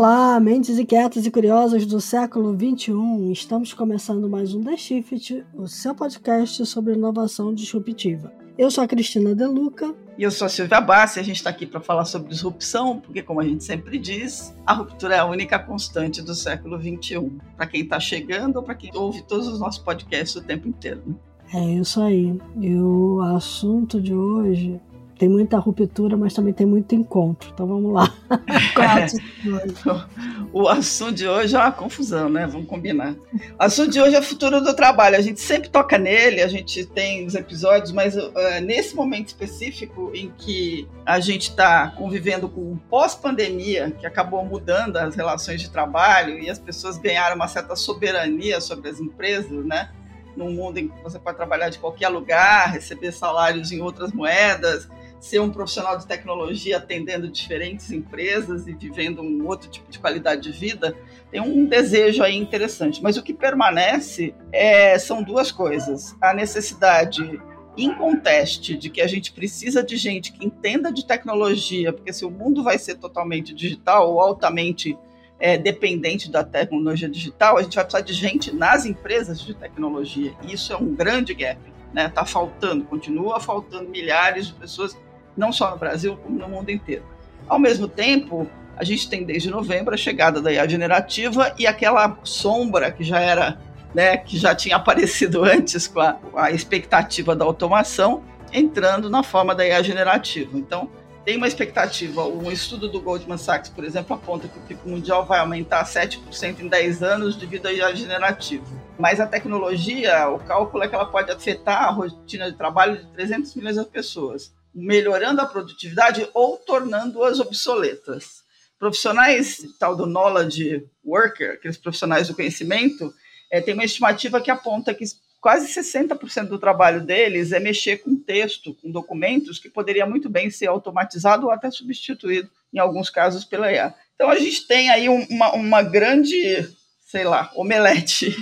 Olá, mentes inquietas e curiosas do século XXI. Estamos começando mais um The Shift, o seu podcast sobre inovação disruptiva. Eu sou a Cristina Deluca. E eu sou a Silvia Bassi. A gente está aqui para falar sobre disrupção, porque, como a gente sempre diz, a ruptura é a única constante do século XXI. Para quem está chegando ou para quem ouve todos os nossos podcasts o tempo inteiro. É isso aí. E o assunto de hoje tem muita ruptura, mas também tem muito encontro. Então vamos lá. o assunto de hoje é uma confusão, né? Vamos combinar. O assunto de hoje é o futuro do trabalho. A gente sempre toca nele, a gente tem os episódios, mas uh, nesse momento específico em que a gente está convivendo com um pós-pandemia que acabou mudando as relações de trabalho e as pessoas ganharam uma certa soberania sobre as empresas, né? Num mundo em que você pode trabalhar de qualquer lugar, receber salários em outras moedas, ser um profissional de tecnologia atendendo diferentes empresas e vivendo um outro tipo de qualidade de vida, tem um desejo aí interessante. Mas o que permanece é, são duas coisas: a necessidade inconteste de que a gente precisa de gente que entenda de tecnologia, porque se o mundo vai ser totalmente digital ou altamente é, dependente da tecnologia digital, a gente vai precisar de gente nas empresas de tecnologia. E isso é um grande gap. Está né? Tá faltando, continua faltando milhares de pessoas não só no Brasil, como no mundo inteiro. Ao mesmo tempo, a gente tem desde novembro a chegada da IA generativa e aquela sombra que já era, né, que já tinha aparecido antes com a, a expectativa da automação, entrando na forma da IA generativa. Então, tem uma expectativa, um estudo do Goldman Sachs, por exemplo, aponta que o PIB mundial vai aumentar 7% em 10 anos devido à IA generativa. Mas a tecnologia, o cálculo é que ela pode afetar a rotina de trabalho de 300 milhões de pessoas melhorando a produtividade ou tornando-as obsoletas. Profissionais, tal do knowledge worker, aqueles profissionais do conhecimento, é, tem uma estimativa que aponta que quase 60% do trabalho deles é mexer com texto, com documentos, que poderia muito bem ser automatizado ou até substituído, em alguns casos, pela IA. Então, a gente tem aí uma, uma grande, sei lá, omelete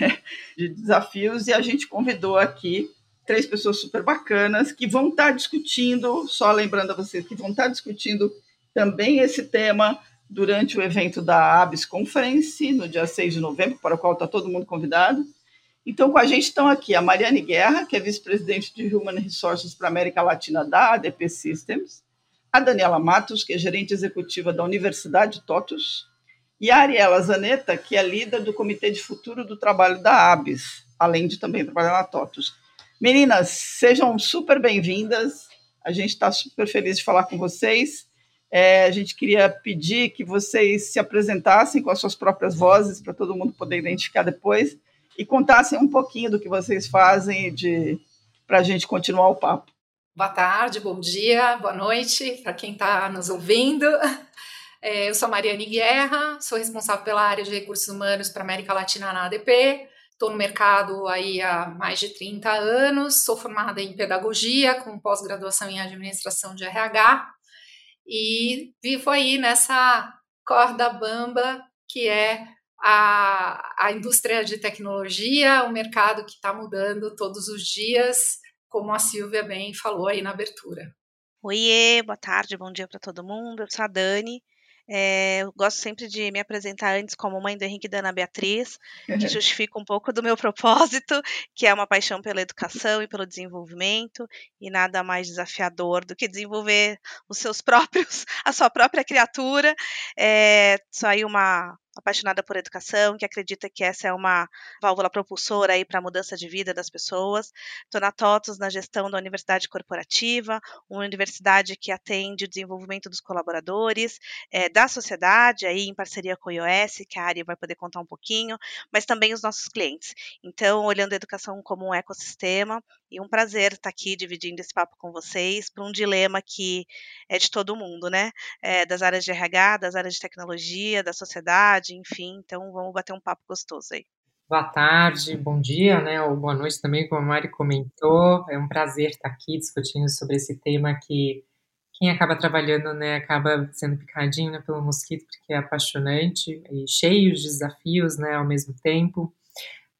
de desafios e a gente convidou aqui três pessoas super bacanas que vão estar discutindo, só lembrando a vocês, que vão estar discutindo também esse tema durante o evento da ABS Conference, no dia 6 de novembro, para o qual está todo mundo convidado. Então, com a gente estão aqui a Mariane Guerra, que é vice-presidente de Human Resources para América Latina da ADP Systems, a Daniela Matos, que é gerente executiva da Universidade TOTUS, e a Ariela Zanetta, que é líder do Comitê de Futuro do Trabalho da ABS, além de também trabalhar na TOTUS. Meninas, sejam super bem-vindas. A gente está super feliz de falar com vocês. É, a gente queria pedir que vocês se apresentassem com as suas próprias vozes, para todo mundo poder identificar depois, e contassem um pouquinho do que vocês fazem para a gente continuar o papo. Boa tarde, bom dia, boa noite para quem está nos ouvindo. É, eu sou Mariane Guerra, sou responsável pela área de recursos humanos para América Latina na ADP. Estou no mercado aí há mais de 30 anos, sou formada em pedagogia, com pós-graduação em administração de RH, e vivo aí nessa corda bamba que é a, a indústria de tecnologia, o mercado que está mudando todos os dias, como a Silvia bem falou aí na abertura. Oiê, boa tarde, bom dia para todo mundo. Eu sou a Dani, é, eu gosto sempre de me apresentar antes como mãe do Henrique e da Ana Beatriz, que justifica um pouco do meu propósito, que é uma paixão pela educação e pelo desenvolvimento, e nada mais desafiador do que desenvolver os seus próprios, a sua própria criatura. É, aí uma apaixonada por educação, que acredita que essa é uma válvula propulsora aí para a mudança de vida das pessoas. Estou na TOTUS na gestão da universidade corporativa, uma universidade que atende o desenvolvimento dos colaboradores, é, da sociedade, aí em parceria com o iOS, que a área vai poder contar um pouquinho, mas também os nossos clientes. Então, olhando a educação como um ecossistema, e um prazer estar aqui dividindo esse papo com vocês para um dilema que é de todo mundo, né? É, das áreas de RH, das áreas de tecnologia, da sociedade, enfim. Então vamos bater um papo gostoso aí. Boa tarde, bom dia, né? Ou boa noite também, como a Mari comentou. É um prazer estar aqui discutindo sobre esse tema que quem acaba trabalhando, né, acaba sendo picadinho né, pelo mosquito, porque é apaixonante e cheio de desafios, né, ao mesmo tempo.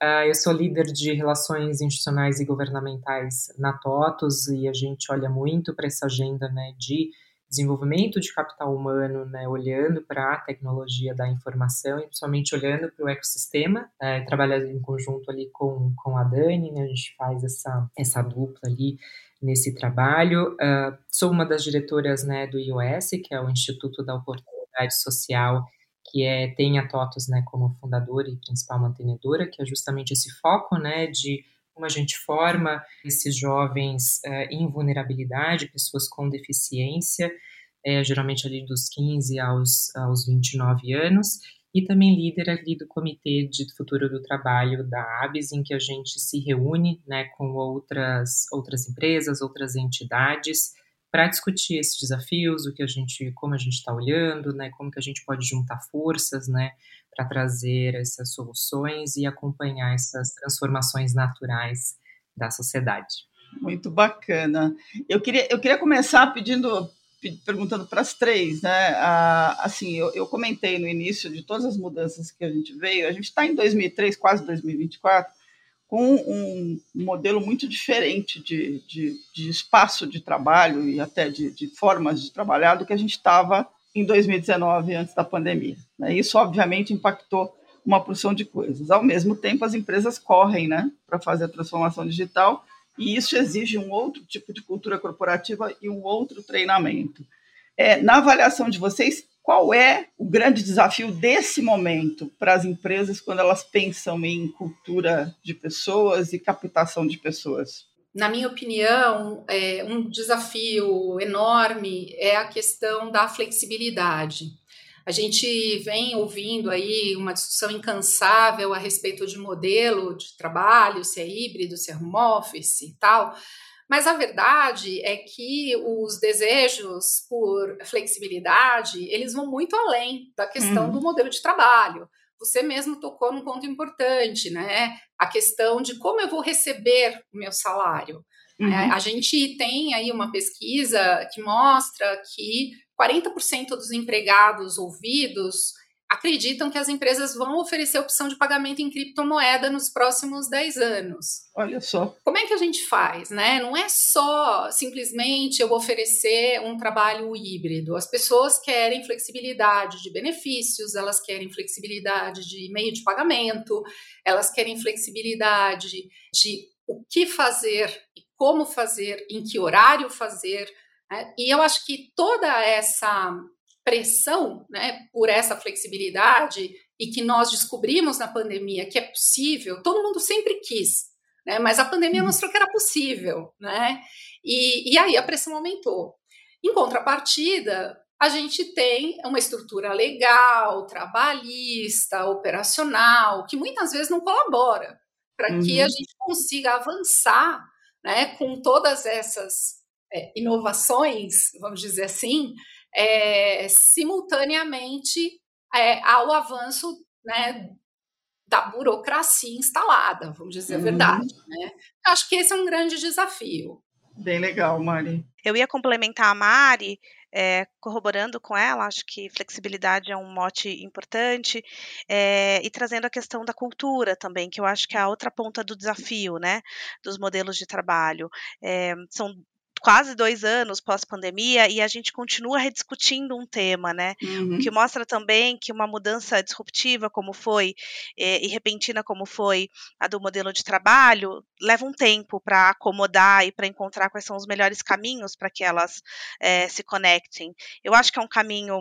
Uh, eu sou líder de relações institucionais e governamentais na TOTUS e a gente olha muito para essa agenda né, de desenvolvimento de capital humano, né, olhando para a tecnologia da informação e principalmente olhando para o ecossistema, é, trabalhando em conjunto ali com, com a Dani, né, a gente faz essa, essa dupla ali nesse trabalho. Uh, sou uma das diretoras né, do IOS, que é o Instituto da Oportunidade Social, que é, tem a TOTOS né, como fundadora e principal mantenedora, que é justamente esse foco né, de como a gente forma esses jovens uh, em vulnerabilidade, pessoas com deficiência, é, geralmente ali dos 15 aos, aos 29 anos, e também líder ali do Comitê de Futuro do Trabalho da ABS, em que a gente se reúne né, com outras, outras empresas, outras entidades, para discutir esses desafios, o que a gente, como a gente está olhando, né, como que a gente pode juntar forças, né, para trazer essas soluções e acompanhar essas transformações naturais da sociedade. Muito bacana. Eu queria, eu queria começar pedindo, perguntando para as três, né? Ah, assim, eu, eu, comentei no início de todas as mudanças que a gente veio. A gente está em 2003, quase 2024, com um modelo muito diferente de, de, de espaço de trabalho e até de, de formas de trabalhar do que a gente estava em 2019, antes da pandemia. Né? Isso, obviamente, impactou uma porção de coisas. Ao mesmo tempo, as empresas correm né, para fazer a transformação digital e isso exige um outro tipo de cultura corporativa e um outro treinamento. É, na avaliação de vocês, qual é o grande desafio desse momento para as empresas quando elas pensam em cultura de pessoas e captação de pessoas? Na minha opinião, é, um desafio enorme é a questão da flexibilidade. A gente vem ouvindo aí uma discussão incansável a respeito de modelo de trabalho, se é híbrido, se é home office e tal, mas a verdade é que os desejos por flexibilidade, eles vão muito além da questão uhum. do modelo de trabalho. Você mesmo tocou num ponto importante, né? A questão de como eu vou receber o meu salário. Uhum. É, a gente tem aí uma pesquisa que mostra que 40% dos empregados ouvidos acreditam que as empresas vão oferecer opção de pagamento em criptomoeda nos próximos 10 anos. Olha só. Como é que a gente faz, né? Não é só simplesmente eu oferecer um trabalho híbrido. As pessoas querem flexibilidade de benefícios, elas querem flexibilidade de meio de pagamento, elas querem flexibilidade de o que fazer e como fazer, em que horário fazer. Né? E eu acho que toda essa pressão né, por essa flexibilidade e que nós descobrimos na pandemia que é possível, todo mundo sempre quis, né, mas a pandemia uhum. mostrou que era possível, né, e, e aí a pressão aumentou. Em contrapartida, a gente tem uma estrutura legal, trabalhista, operacional, que muitas vezes não colabora para uhum. que a uhum. gente consiga avançar né, com todas essas é, inovações, vamos dizer assim, é, simultaneamente é, ao avanço né, da burocracia instalada, vamos dizer uhum. a verdade. Né? Acho que esse é um grande desafio. Bem legal, Mari. Eu ia complementar a Mari, é, corroborando com ela, acho que flexibilidade é um mote importante, é, e trazendo a questão da cultura também, que eu acho que é a outra ponta do desafio, né, dos modelos de trabalho. É, são quase dois anos pós-pandemia e a gente continua rediscutindo um tema, né? Uhum. O que mostra também que uma mudança disruptiva, como foi, e, e repentina, como foi a do modelo de trabalho, leva um tempo para acomodar e para encontrar quais são os melhores caminhos para que elas é, se conectem. Eu acho que é um caminho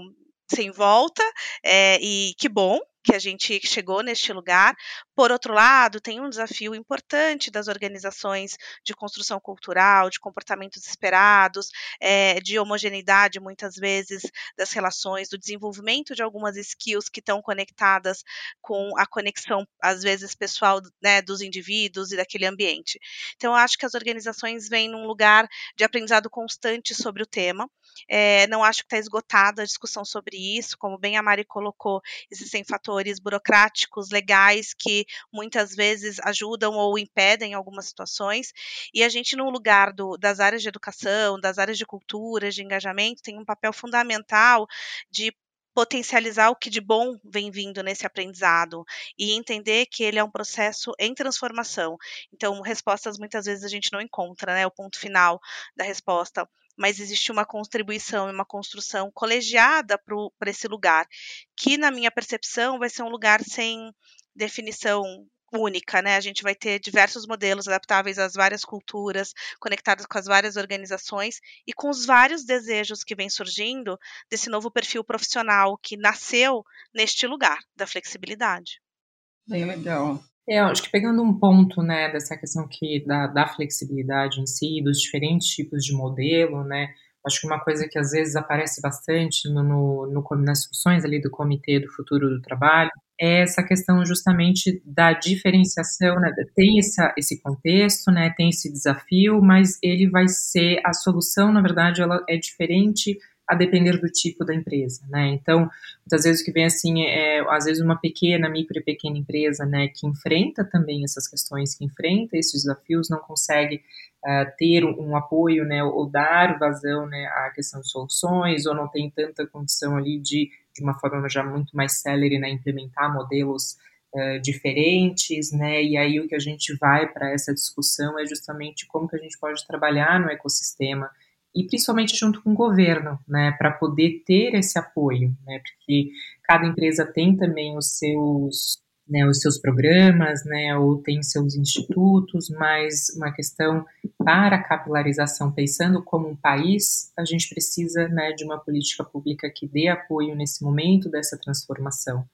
sem volta, é, e que bom, que a gente chegou neste lugar. Por outro lado, tem um desafio importante das organizações de construção cultural, de comportamentos esperados, é, de homogeneidade, muitas vezes, das relações, do desenvolvimento de algumas skills que estão conectadas com a conexão, às vezes, pessoal né, dos indivíduos e daquele ambiente. Então, eu acho que as organizações vêm num lugar de aprendizado constante sobre o tema. É, não acho que está esgotada a discussão sobre isso, como bem a Mari colocou, existem fatores burocráticos, legais, que muitas vezes ajudam ou impedem algumas situações, e a gente, no lugar do, das áreas de educação, das áreas de cultura, de engajamento, tem um papel fundamental de potencializar o que de bom vem vindo nesse aprendizado e entender que ele é um processo em transformação. Então, respostas muitas vezes a gente não encontra, né? O ponto final da resposta mas existe uma contribuição e uma construção colegiada para esse lugar, que, na minha percepção, vai ser um lugar sem definição única, né? A gente vai ter diversos modelos adaptáveis às várias culturas, conectados com as várias organizações e com os vários desejos que vem surgindo desse novo perfil profissional que nasceu neste lugar da flexibilidade. Bem legal. É, acho que pegando um ponto, né, dessa questão que da, da flexibilidade em si, dos diferentes tipos de modelo, né, acho que uma coisa que às vezes aparece bastante no, no, no, nas discussões ali do Comitê do Futuro do Trabalho é essa questão justamente da diferenciação, né? Tem essa, esse contexto, né? Tem esse desafio, mas ele vai ser a solução, na verdade, ela é diferente a depender do tipo da empresa, né? Então, muitas vezes o que vem assim é, às vezes uma pequena, micro e pequena empresa, né, que enfrenta também essas questões, que enfrenta esses desafios, não consegue uh, ter um, apoio, né, ou dar vazão, né, à questão de soluções, ou não tem tanta condição ali de de uma forma já muito mais célere, né, implementar modelos uh, diferentes, né, e aí o que a gente vai para essa discussão é justamente como que a gente pode trabalhar no ecossistema e principalmente junto com o governo, né, para poder ter esse apoio, né, porque cada empresa tem também os seus né, os seus programas, né, ou tem seus institutos, mas uma questão para a capilarização, pensando como um país, a gente precisa né, de uma política pública que dê apoio nesse momento dessa transformação.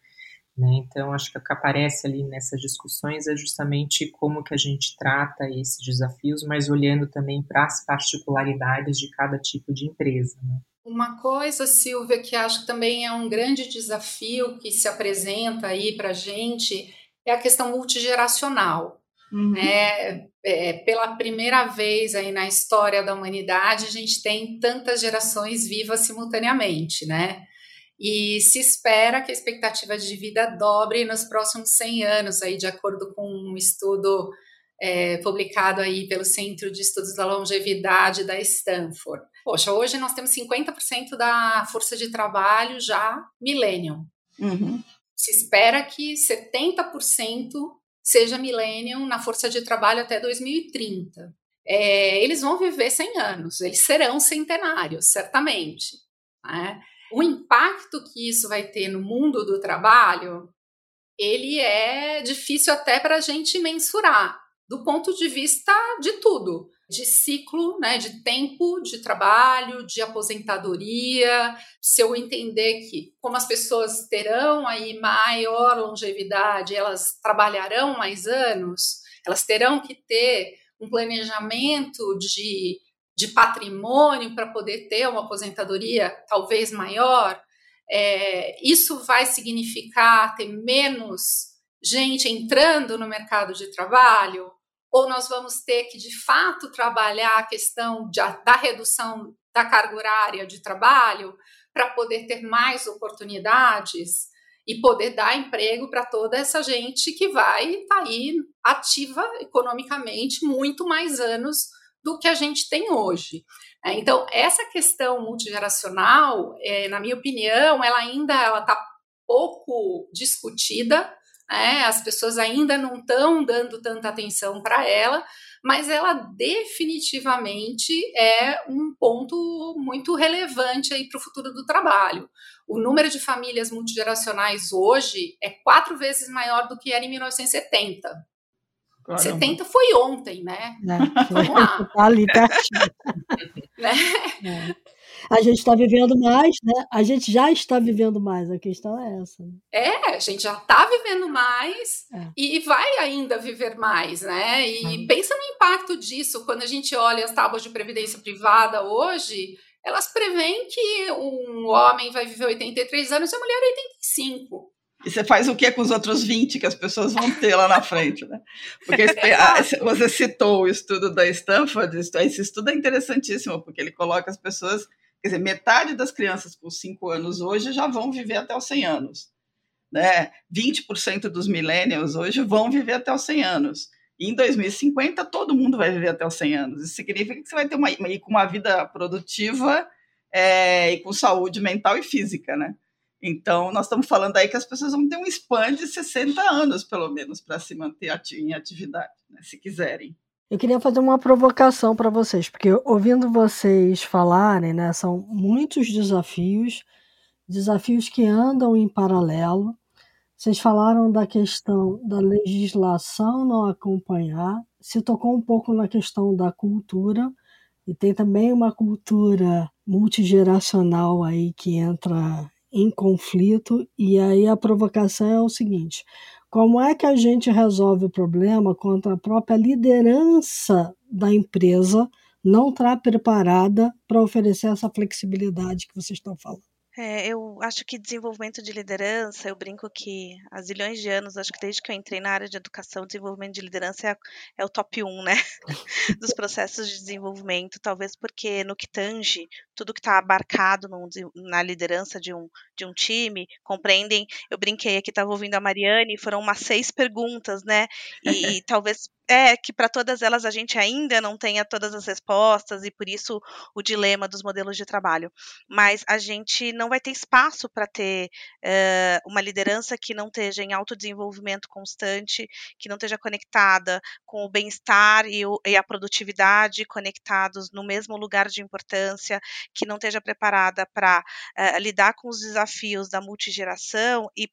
Né? Então, acho que o que aparece ali nessas discussões é justamente como que a gente trata esses desafios, mas olhando também para as particularidades de cada tipo de empresa. Né? Uma coisa, Silvia, que acho que também é um grande desafio que se apresenta aí para a gente é a questão multigeracional. Uhum. Né? É, pela primeira vez aí na história da humanidade, a gente tem tantas gerações vivas simultaneamente, né? E se espera que a expectativa de vida dobre nos próximos 100 anos, aí, de acordo com um estudo é, publicado aí pelo Centro de Estudos da Longevidade da Stanford. Poxa, hoje nós temos 50% da força de trabalho já millennium. Uhum. Se espera que 70% seja millennium na força de trabalho até 2030. É, eles vão viver 100 anos, eles serão centenários, certamente. Né? O impacto que isso vai ter no mundo do trabalho, ele é difícil até para a gente mensurar do ponto de vista de tudo, de ciclo, né, de tempo de trabalho, de aposentadoria. Se eu entender que como as pessoas terão aí maior longevidade, elas trabalharão mais anos, elas terão que ter um planejamento de, de patrimônio para poder ter uma aposentadoria talvez maior. É, isso vai significar ter menos gente entrando no mercado de trabalho, ou nós vamos ter que, de fato, trabalhar a questão de, da redução da carga horária de trabalho para poder ter mais oportunidades e poder dar emprego para toda essa gente que vai estar tá aí ativa economicamente muito mais anos do que a gente tem hoje. É, então, essa questão multigeracional, é, na minha opinião, ela ainda está pouco discutida, né? as pessoas ainda não estão dando tanta atenção para ela, mas ela definitivamente é um ponto muito relevante aí para o futuro do trabalho. O número de famílias multigeracionais hoje é quatro vezes maior do que era em 1970. Caramba. 70 foi ontem, né? É, Vamos lá. Tá ali pertinho. né? É. A gente está vivendo mais, né? A gente já está vivendo mais, a questão é essa. Né? É, a gente já está vivendo mais é. e vai ainda viver mais, né? E pensa no impacto disso quando a gente olha as tábuas de previdência privada hoje, elas preveem que um homem vai viver 83 anos e a mulher 85. E você faz o que com os outros 20 que as pessoas vão ter lá na frente, né? Porque você citou o estudo da Stanford, esse estudo é interessantíssimo, porque ele coloca as pessoas Quer dizer, metade das crianças com 5 anos hoje já vão viver até os 100 anos. Né? 20% dos millennials hoje vão viver até os 100 anos. E em 2050, todo mundo vai viver até os 100 anos. Isso significa que você vai ter uma, uma vida produtiva é, e com saúde mental e física, né? Então, nós estamos falando aí que as pessoas vão ter um span de 60 anos, pelo menos, para se manter em atividade, né, se quiserem. Eu queria fazer uma provocação para vocês, porque ouvindo vocês falarem, né, são muitos desafios, desafios que andam em paralelo. Vocês falaram da questão da legislação não acompanhar, se tocou um pouco na questão da cultura, e tem também uma cultura multigeracional aí que entra em conflito, e aí a provocação é o seguinte: como é que a gente resolve o problema quando a própria liderança da empresa não está preparada para oferecer essa flexibilidade que vocês estão falando? É, eu acho que desenvolvimento de liderança, eu brinco que há zilhões de anos, acho que desde que eu entrei na área de educação, desenvolvimento de liderança é, é o top 1, né? Dos processos de desenvolvimento, talvez porque no que tange, tudo que está abarcado na liderança de um, de um time, compreendem, eu brinquei aqui, estava ouvindo a Mariane, foram umas seis perguntas, né? E, e talvez é que para todas elas a gente ainda não tenha todas as respostas e por isso o dilema dos modelos de trabalho. Mas a gente não vai ter espaço para ter uh, uma liderança que não esteja em autodesenvolvimento constante, que não esteja conectada com o bem-estar e, e, a produtividade conectados no mesmo lugar de importância, que não esteja preparada para uh, eh, lidar com os desafios da multigeração e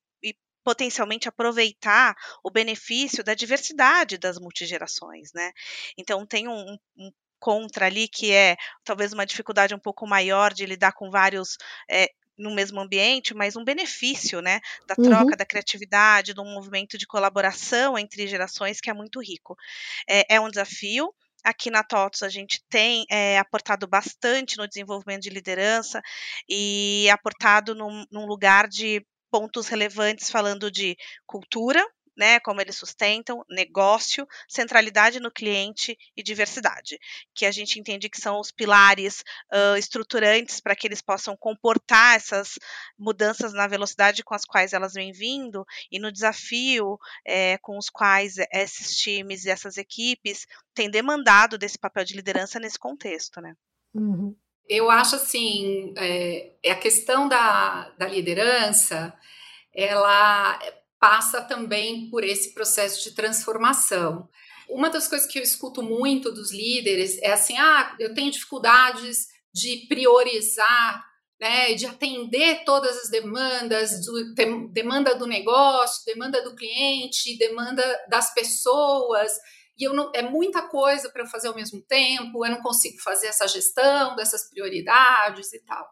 potencialmente aproveitar o benefício da diversidade das multigerações, né? Então tem um, um contra ali que é talvez uma dificuldade um pouco maior de lidar com vários é, no mesmo ambiente, mas um benefício, né, da troca, uhum. da criatividade, de um movimento de colaboração entre gerações que é muito rico. É, é um desafio, Aqui na TOTOS a gente tem é, aportado bastante no desenvolvimento de liderança e aportado num, num lugar de pontos relevantes falando de cultura, né, como eles sustentam, negócio, centralidade no cliente e diversidade, que a gente entende que são os pilares uh, estruturantes para que eles possam comportar essas mudanças na velocidade com as quais elas vêm vindo e no desafio é, com os quais esses times e essas equipes têm demandado desse papel de liderança nesse contexto, né? Uhum. Eu acho assim, é, é, a questão da, da liderança, ela passa também por esse processo de transformação. Uma das coisas que eu escuto muito dos líderes é assim: ah, eu tenho dificuldades de priorizar, né, de atender todas as demandas, do, demanda do negócio, demanda do cliente, demanda das pessoas e eu não, é muita coisa para eu fazer ao mesmo tempo, eu não consigo fazer essa gestão dessas prioridades e tal.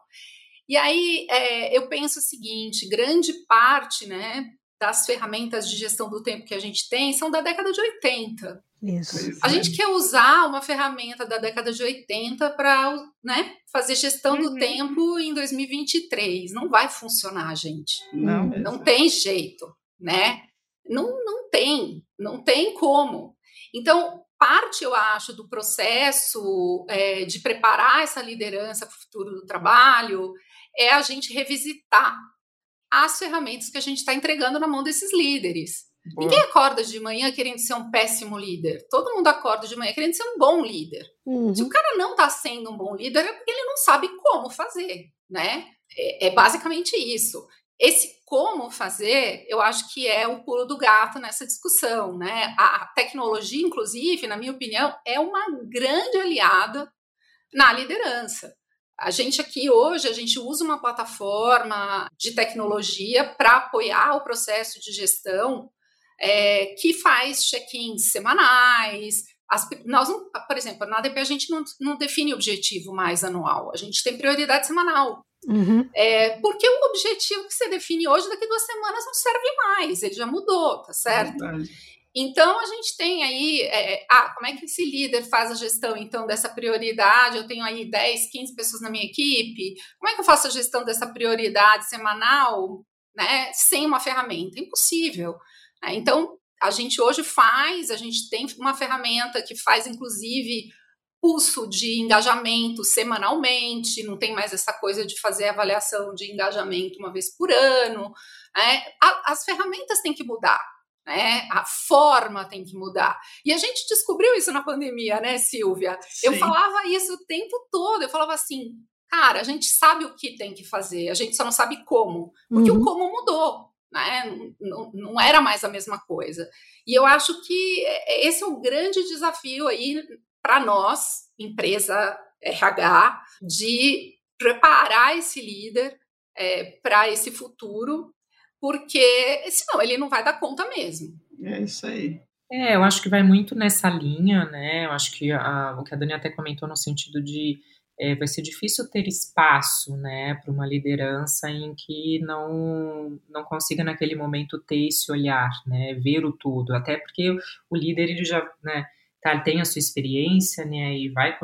E aí é, eu penso o seguinte: grande parte né, das ferramentas de gestão do tempo que a gente tem são da década de 80. Isso. A gente quer usar uma ferramenta da década de 80 para né, fazer gestão uhum. do tempo em 2023. Não vai funcionar, gente. Não, não tem jeito, né? Não, não tem, não tem como. Então, parte, eu acho, do processo é, de preparar essa liderança para o futuro do trabalho é a gente revisitar as ferramentas que a gente está entregando na mão desses líderes. Boa. Ninguém acorda de manhã querendo ser um péssimo líder. Todo mundo acorda de manhã querendo ser um bom líder. Uhum. Se o cara não está sendo um bom líder, é porque ele não sabe como fazer, né? É, é basicamente isso. Esse como fazer, eu acho que é o pulo do gato nessa discussão, né? A tecnologia, inclusive, na minha opinião, é uma grande aliada na liderança. A gente aqui hoje, a gente usa uma plataforma de tecnologia para apoiar o processo de gestão é, que faz check-ins semanais. As, nós, por exemplo, na ADP a gente não, não define objetivo mais anual, a gente tem prioridade semanal. Uhum. É, porque o objetivo que você define hoje, daqui duas semanas, não serve mais, ele já mudou, tá certo? Verdade. Então a gente tem aí, é, ah, como é que esse líder faz a gestão então dessa prioridade? Eu tenho aí 10, 15 pessoas na minha equipe, como é que eu faço a gestão dessa prioridade semanal, né, sem uma ferramenta? Impossível. Né? Então a gente hoje faz, a gente tem uma ferramenta que faz inclusive pulso de engajamento semanalmente, não tem mais essa coisa de fazer avaliação de engajamento uma vez por ano. Né? as ferramentas têm que mudar. Né? A forma tem que mudar. E a gente descobriu isso na pandemia, né, Silvia? Sim. Eu falava isso o tempo todo. Eu falava assim, cara, a gente sabe o que tem que fazer, a gente só não sabe como. Porque uhum. o como mudou. né? Não, não era mais a mesma coisa. E eu acho que esse é o grande desafio aí para nós, empresa RH, de preparar esse líder é, para esse futuro, porque senão ele não vai dar conta mesmo. É isso aí. É, eu acho que vai muito nessa linha, né? Eu acho que a, o que a Dani até comentou no sentido de é, vai ser difícil ter espaço, né, para uma liderança em que não não consiga naquele momento ter esse olhar, né, ver o tudo, até porque o líder ele já, né, tá, tem a sua experiência, né, e vai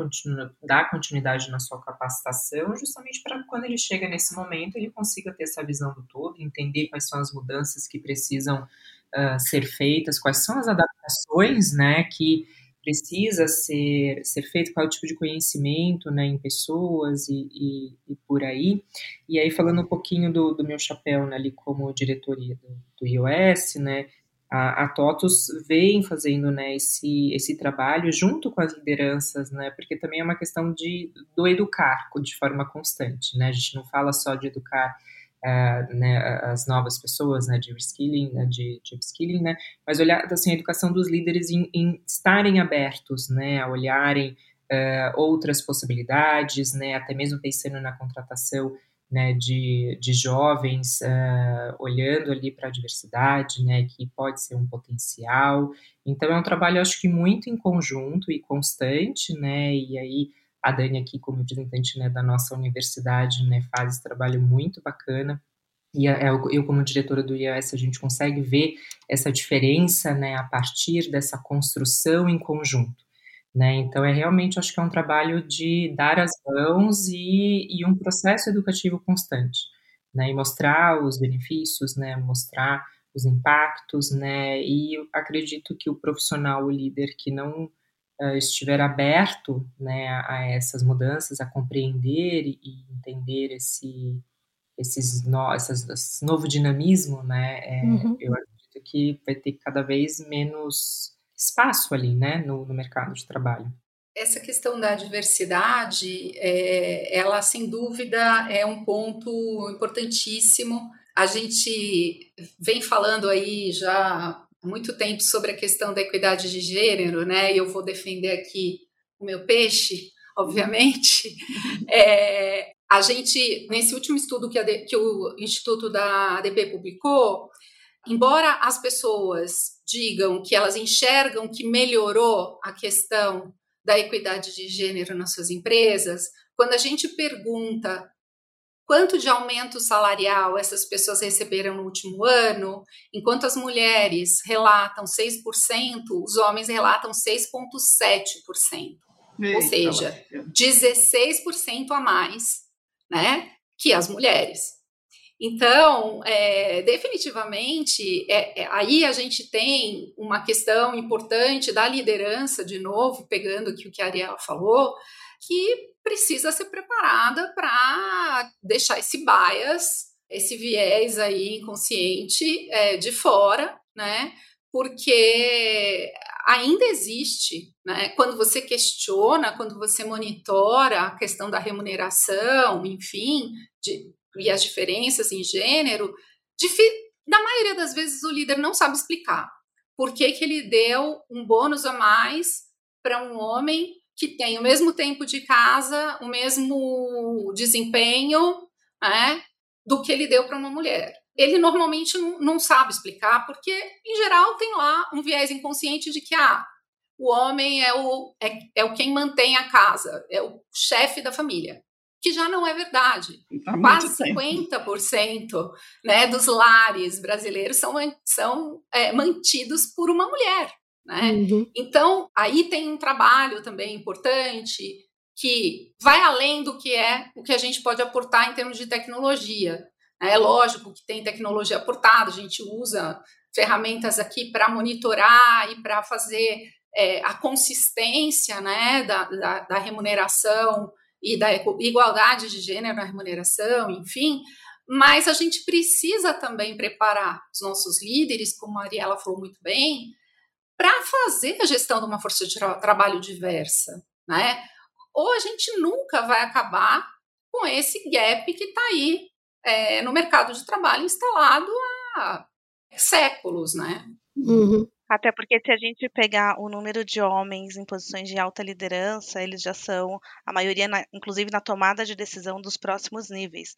dar continuidade na sua capacitação, justamente para quando ele chega nesse momento ele consiga ter essa visão do todo, entender quais são as mudanças que precisam uh, ser feitas, quais são as adaptações, né, que precisa ser, ser feito, qual é o tipo de conhecimento né, em pessoas e, e, e por aí. E aí, falando um pouquinho do, do meu chapéu né, ali como diretoria do, do iOS, né, a, a TOTUS vem fazendo né, esse, esse trabalho junto com as lideranças, né, porque também é uma questão de, do educar de forma constante. Né, a gente não fala só de educar uh, né, as novas pessoas, né, de reskilling, né, de, de upskilling, né, mas olhar assim, a educação dos líderes em, em estarem abertos, né, a olharem uh, outras possibilidades, né, até mesmo pensando na contratação né, de, de jovens uh, olhando ali para a diversidade, né, que pode ser um potencial. Então é um trabalho, acho que muito em conjunto e constante, né, e aí a Dani aqui como representante né, da nossa universidade né, faz esse trabalho muito bacana e eu como diretora do IAS a gente consegue ver essa diferença né, a partir dessa construção em conjunto. Né? Então é realmente acho que é um trabalho de dar as mãos e, e um processo educativo constante, né? E mostrar os benefícios, né? Mostrar os impactos, né? E acredito que o profissional, o líder que não uh, estiver aberto né, a essas mudanças, a compreender e entender esse, esses no, essas, esse novo dinamismo, né, é, uhum. eu acredito que vai ter cada vez menos espaço ali, né, no, no mercado de trabalho. Essa questão da diversidade, é, ela sem dúvida é um ponto importantíssimo. A gente vem falando aí já muito tempo sobre a questão da equidade de gênero, né? E eu vou defender aqui o meu peixe, obviamente. É, a gente, nesse último estudo que, a, que o Instituto da ADP publicou, embora as pessoas digam que elas enxergam que melhorou a questão da equidade de gênero nas suas empresas, quando a gente pergunta quanto de aumento salarial essas pessoas receberam no último ano, enquanto as mulheres relatam 6%, os homens relatam 6,7%. Ou seja, 16% a mais né, que as mulheres. Então, é, definitivamente, é, é, aí a gente tem uma questão importante da liderança, de novo, pegando aqui o que a Ariela falou, que precisa ser preparada para deixar esse bias, esse viés aí inconsciente é, de fora, né? Porque ainda existe, né? Quando você questiona, quando você monitora a questão da remuneração, enfim, de, e as diferenças em gênero, na maioria das vezes o líder não sabe explicar por que, que ele deu um bônus a mais para um homem que tem o mesmo tempo de casa, o mesmo desempenho, né, do que ele deu para uma mulher. Ele normalmente não, sabe explicar, porque, em geral, tem lá um viés inconsciente de que ah, o homem é o, é, é o quem mantém a casa, é o chefe da família. Que já não é verdade. Há Quase 50% né, dos lares brasileiros são, são é, mantidos por uma mulher. Né? Uhum. Então, aí tem um trabalho também importante que vai além do que é o que a gente pode aportar em termos de tecnologia. Né? É lógico que tem tecnologia aportada, a gente usa ferramentas aqui para monitorar e para fazer é, a consistência né, da, da, da, remuneração e da igualdade de gênero na remuneração, enfim, mas a gente precisa também preparar os nossos líderes, como a Ariela falou muito bem, para fazer a gestão de uma força de tra trabalho diversa, né? Ou a gente nunca vai acabar com esse gap que está aí é, no mercado de trabalho instalado há séculos, né? Uhum. Até porque se a gente pegar o número de homens em posições de alta liderança, eles já são a maioria, na, inclusive na tomada de decisão dos próximos níveis.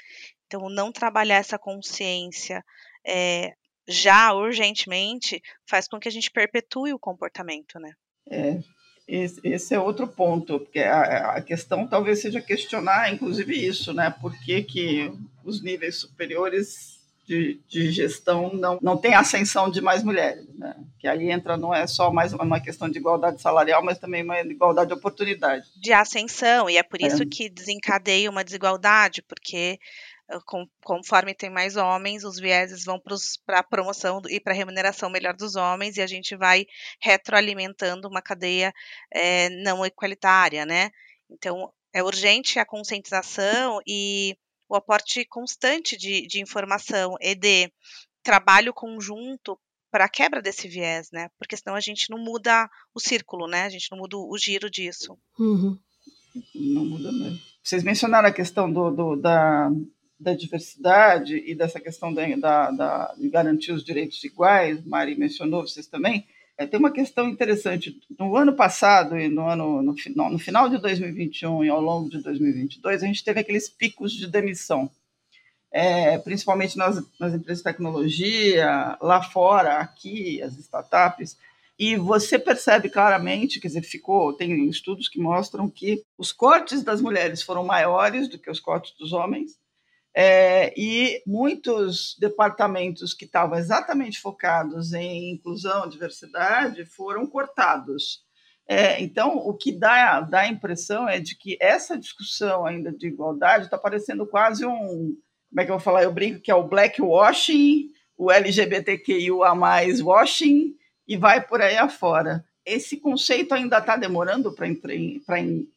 Então, não trabalhar essa consciência é, já urgentemente faz com que a gente perpetue o comportamento, né? É, esse, esse é outro ponto, porque a, a, questão talvez seja questionar, inclusive isso, né? Por que, que os níveis superiores de, de, gestão não, não tem ascensão de mais mulheres, né? Que aí entra, não é só mais uma questão de igualdade salarial, mas também uma igualdade de oportunidade. De ascensão, e é por isso é. que desencadeia uma desigualdade, porque ah, conforme tem mais homens, os vieses vão para a promoção e para a remuneração melhor dos homens, e a gente vai retroalimentando uma cadeia é, não igualitária, né? Então, é urgente a conscientização e o aporte constante de, de informação e de trabalho conjunto para a quebra desse viés, né? Porque senão a gente não muda o círculo, né? A gente não muda o giro disso. Uhum. Não muda mesmo. Vocês mencionaram a questão do, do da, da diversidade e dessa questão da, da, da, de garantir os direitos iguais, Mari mencionou, vocês também. É, tem uma questão interessante. No ano passado e no, ano, no, final, no final de 2021 e ao longo de 2022, a gente teve aqueles picos de demissão, é, principalmente nas, nas empresas de tecnologia, lá fora, aqui, as startups. E você percebe claramente, quer dizer, ficou, tem estudos que mostram que os cortes das mulheres foram maiores do que os cortes dos homens, é, e muitos departamentos que estavam exatamente focados em inclusão, diversidade, foram cortados. É, então, o que dá, dá a impressão é de que essa discussão ainda de igualdade está parecendo quase um. Como é que eu vou falar? Eu brinco que é o blackwashing, o LGBTQIA washing, e vai por aí afora. Esse conceito ainda está demorando para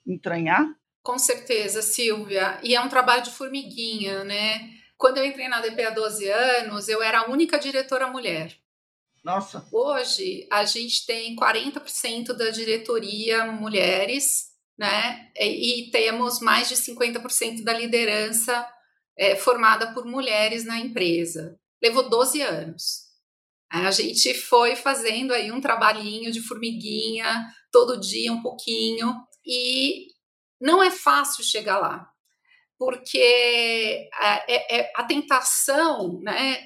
entranhar? Com certeza, Silvia. E é um trabalho de formiguinha, né? Quando eu entrei na DP há 12 anos, eu era a única diretora mulher. Nossa. Hoje, a gente tem 40% da diretoria mulheres, né? E, temos mais de 50% da liderança é, formada por mulheres na empresa. Levou 12 anos. A gente foi fazendo aí um trabalhinho de formiguinha, todo dia um pouquinho, e não é fácil chegar lá, porque a, é, é, a tentação né,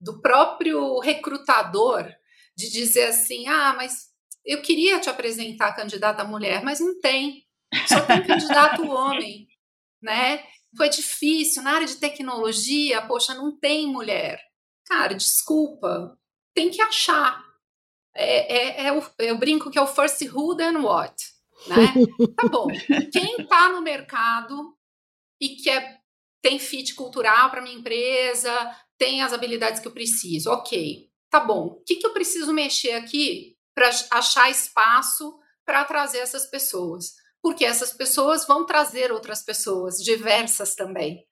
do próprio recrutador de dizer assim: ah, mas eu queria te apresentar a candidata mulher, mas não tem, só tem candidato homem, né? Foi difícil, na área de tecnologia, poxa, não tem mulher. Cara, desculpa, tem que achar. É, é, é o, eu brinco que é o first who, then what né? Tá bom. Quem está no mercado e quer tem fit cultural para minha empresa, tem as habilidades que eu preciso, ok. Tá bom. O que, que eu preciso mexer aqui para achar espaço para trazer essas pessoas? Porque essas pessoas vão trazer outras pessoas, diversas também.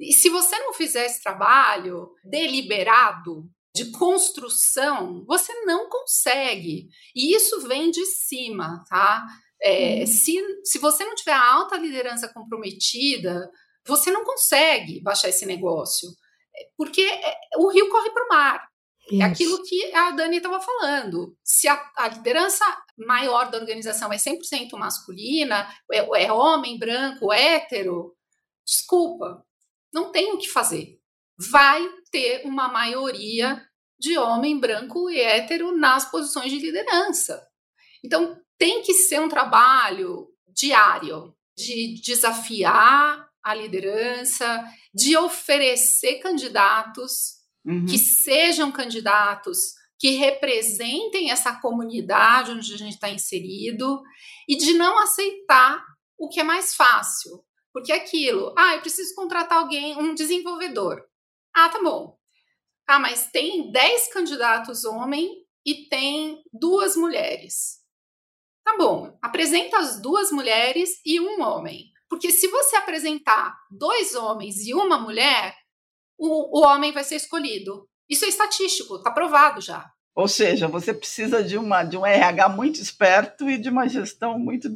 E se você não fizer esse trabalho deliberado, de construção, você não consegue. E isso vem de cima, tá? É, uhum. se, se você não tiver a alta liderança comprometida, você não consegue baixar esse negócio. É, porque é, o rio corre para o mar. Isso. É aquilo que a Dani estava falando. Se a, a, liderança maior da organização é 100% masculina, é, é homem, branco, hétero, desculpa, não tem o que fazer. Vai ter uma maioria de homem branco e hétero nas posições de liderança. Então, tem que ser um trabalho diário de desafiar a liderança, de oferecer candidatos uhum. que sejam candidatos que representem essa comunidade onde a gente está inserido e de não aceitar o que é mais fácil. Porque é aquilo, ah, eu preciso contratar alguém, um desenvolvedor. Ah, tá bom. Ah, mas tem 10 candidatos homem e tem duas mulheres. Tá bom, apresenta as duas mulheres e um homem. Porque se você apresentar dois homens e uma mulher, o, o homem vai ser escolhido. Isso é estatístico, tá provado já. Ou seja, você precisa de, uma, de um RH muito esperto e de uma gestão muito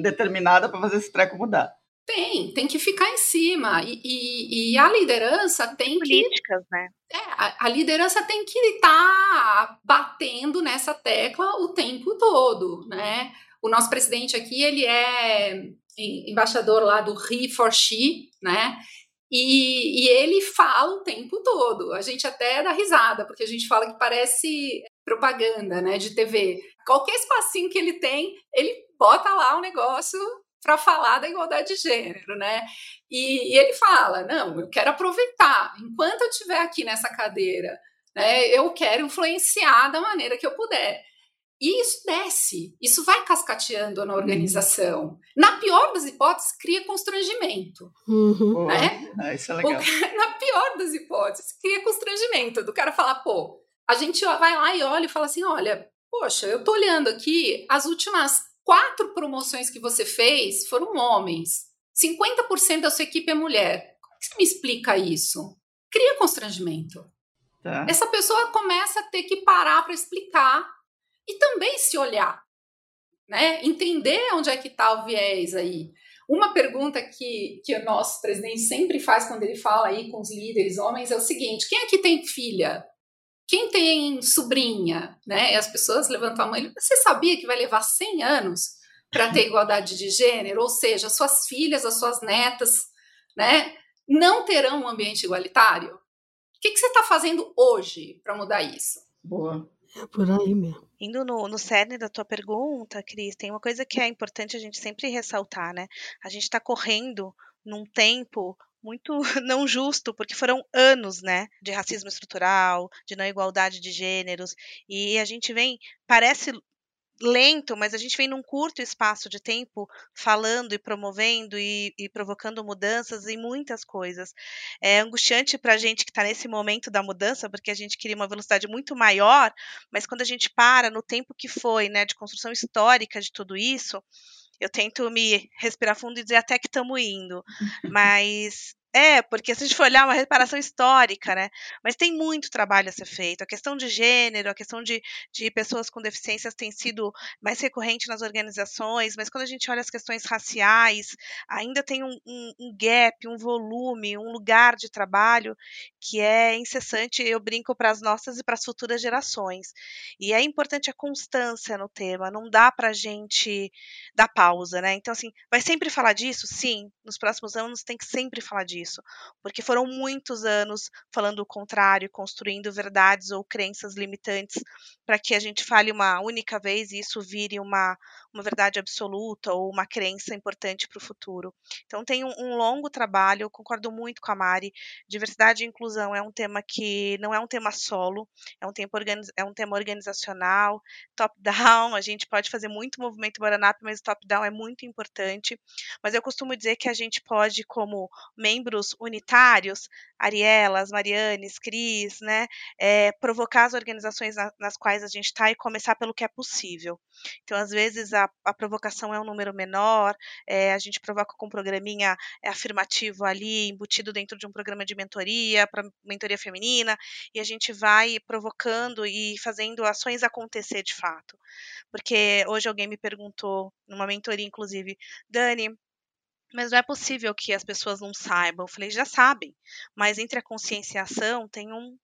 determinada para fazer esse treco mudar. Tem, tem que ficar em cima. E, e, e a liderança tem Políticas, que. né? É, a, a, liderança tem que estar tá batendo nessa tecla o tempo todo, né? O nosso presidente aqui, ele é embaixador lá do He for She, né? E, e, ele fala o tempo todo. A gente até dá risada, porque a gente fala que parece propaganda, né, de TV. Qualquer espacinho que ele tem, ele bota lá o um negócio para falar da igualdade de gênero, né? E, e, ele fala: não, eu quero aproveitar, enquanto eu estiver aqui nessa cadeira, né, eu quero influenciar da maneira que eu puder. E isso desce, isso vai cascateando na organização. Na pior das hipóteses, cria constrangimento. Uhum. Né? Ah, isso é legal. na pior das hipóteses, cria constrangimento do cara falar, pô, a gente vai lá e olha e fala assim: olha, poxa, eu tô olhando aqui, as últimas quatro promoções que você fez foram homens. 50% da sua equipe é mulher. Como você me explica isso? Cria constrangimento. Tá. Essa pessoa começa a ter que parar para explicar e também se olhar, né? Entender onde é que está o viés aí. Uma pergunta que, que o nosso presidente sempre faz quando ele fala aí com os líderes homens é o seguinte: quem aqui tem filha? Quem tem sobrinha? Né? E as pessoas levantam a mão. Você sabia que vai levar 100 anos para ter igualdade de gênero? Ou seja, as suas filhas, as suas netas, né, não terão um ambiente igualitário? O que, que você está fazendo hoje para mudar isso? Boa. É por aí mesmo. Indo no, no cerne da tua pergunta, Cris, tem uma coisa que é importante a gente sempre ressaltar, né? A gente está correndo num tempo muito não justo, porque foram anos, né, de racismo estrutural, de não igualdade de gêneros, e a gente vem, parece lento, mas a gente vem num curto espaço de tempo falando e promovendo e, e provocando mudanças em muitas coisas. É angustiante para a gente que está nesse momento da mudança, porque a gente queria uma velocidade muito maior, mas quando a gente para no tempo que foi, né, de construção histórica de tudo isso, eu tento me respirar fundo e dizer até que estamos indo. Mas é, porque se a gente for olhar uma reparação histórica, né? Mas tem muito trabalho a ser feito. A questão de gênero, a questão de, de pessoas com deficiências tem sido mais recorrente nas organizações, mas quando a gente olha as questões raciais, ainda tem um, um, um gap, um volume, um lugar de trabalho que é incessante, eu brinco para as nossas e para as futuras gerações. E é importante a constância no tema, não dá para a gente dar pausa, né? Então, assim, vai sempre falar disso? Sim, nos próximos anos tem que sempre falar disso disso, porque foram muitos anos falando o contrário, construindo verdades ou crenças limitantes para que a gente fale uma única vez e isso vire uma, uma verdade absoluta ou uma crença importante para o futuro. Então tem um, um, longo trabalho, eu concordo muito com a Mari. Diversidade e inclusão é um tema que não é um tema solo, é um, tempo é um tema organizacional, top-down, a gente pode fazer muito movimento bottom-up, mas top-down é muito importante. Mas eu costumo dizer que a gente pode, como membros unitários, Arielas, Marianes, Cris, né, é, provocar as organizações na, nas quais a gente está e começar pelo que é possível. Então, às vezes, a, a provocação é um número menor, é, a gente provoca com um programinha é, afirmativo ali, embutido dentro de um programa de mentoria, para mentoria feminina, e a gente vai provocando e fazendo ações acontecer de fato. Porque hoje alguém me perguntou, numa mentoria, inclusive, Dani, mas não é possível que as pessoas não saibam. Eu falei, já sabem, mas entre a consciência e a ação tem um,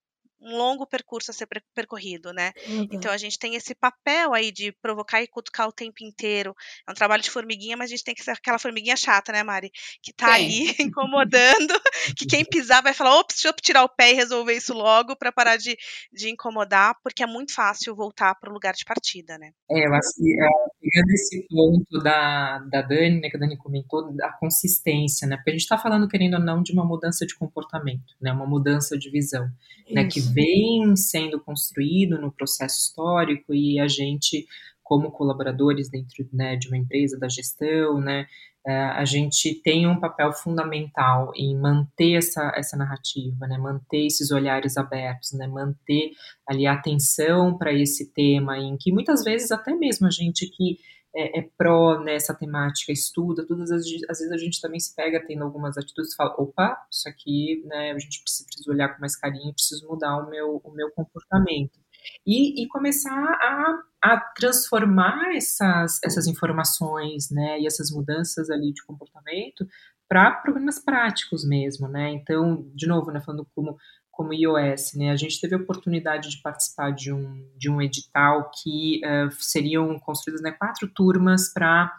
um longo percurso a ser percorrido, né? Uhum. Então a gente tem esse papel aí de provocar e cutucar o tempo inteiro. É um trabalho de formiguinha, mas a gente tem que ser aquela formiguinha chata, né, Mari? Que tá Sim. ali incomodando, que quem pisar vai falar, ops, deixa eu tirar o pé e resolver isso logo para parar de, de incomodar, porque é muito fácil voltar para o lugar de partida, né? É, eu acho que é, pegando esse ponto da, da Dani, né, que a Dani comentou, da consistência, né? Porque a gente está falando, querendo ou não, de uma mudança de comportamento, né? Uma mudança de visão, né? Que vem sendo construído no processo histórico e a gente, como colaboradores dentro né, de uma empresa da gestão, né, é, a gente tem um papel fundamental em manter essa, essa narrativa, né, manter esses olhares abertos, né, manter ali a atenção para esse tema, em que muitas vezes até mesmo a gente que é, é pró nessa temática, estuda, todas as, às vezes a gente também se pega tendo algumas atitudes e fala, opa, isso aqui, né, a gente precisa, precisa olhar com mais carinho, preciso mudar o meu, o meu comportamento. E, e começar a, a transformar essas, essas informações, né, e essas mudanças ali de comportamento para programas práticos mesmo, né? Então, de novo, né, falando como como iOS, né? A gente teve a oportunidade de participar de um, de um edital que uh, seriam construídas né, quatro turmas para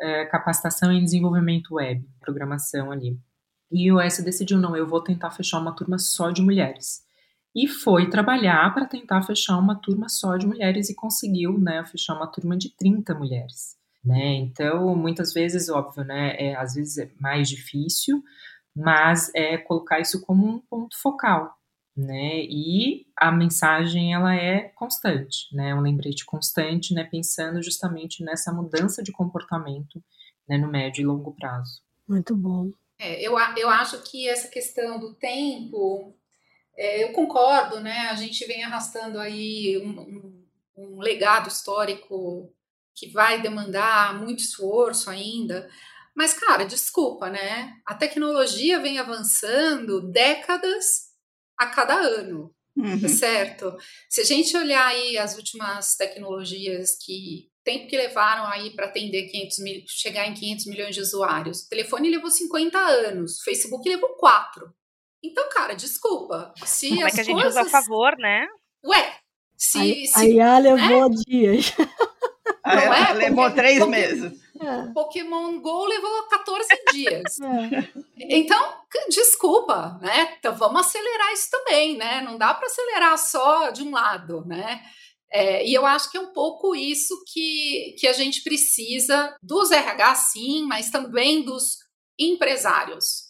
uh, capacitação em desenvolvimento web, programação ali. E o iOS decidiu, não, eu vou tentar fechar uma turma só de mulheres. E foi trabalhar para tentar fechar uma turma só de mulheres e conseguiu, né, fechar uma turma de 30 mulheres. Né? Então, muitas vezes, óbvio, né, é, às vezes é mais difícil, mas é colocar isso como um ponto focal, né? E a mensagem ela é constante, né? Um lembrete constante, né? Pensando justamente nessa mudança de comportamento, né? No médio e longo prazo. Muito bom. É, eu, eu acho que essa questão do tempo, é, eu concordo, né? A gente vem arrastando aí um, um, um legado histórico que vai demandar muito esforço ainda. Mas, cara, desculpa, né? A tecnologia vem avançando décadas a cada ano, uhum. certo? Se a gente olhar aí as últimas tecnologias que tempo que levaram aí para atender 500 mil, chegar em 500 milhões de usuários, o telefone levou 50 anos, o Facebook levou 4. Então, cara, desculpa. Se Como é que a gente usa a favor, né? Ué, se. A, se, a IA levou né? dias. Não é? Levou três meses. É. Pokémon Go levou 14 dias. É. Então, desculpa, né? Então vamos acelerar isso também, né? Não dá para acelerar só de um lado, né? É, e eu acho que é um pouco isso que, que a gente precisa dos RH, sim, mas também dos empresários,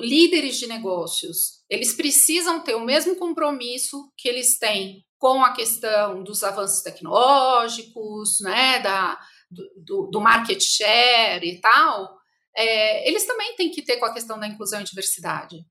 líderes de negócios. Eles precisam ter o mesmo compromisso que eles têm com a questão dos avanços tecnológicos, né, da, do, do market share e tal, é, eles também têm que ter com a questão da inclusão e diversidade.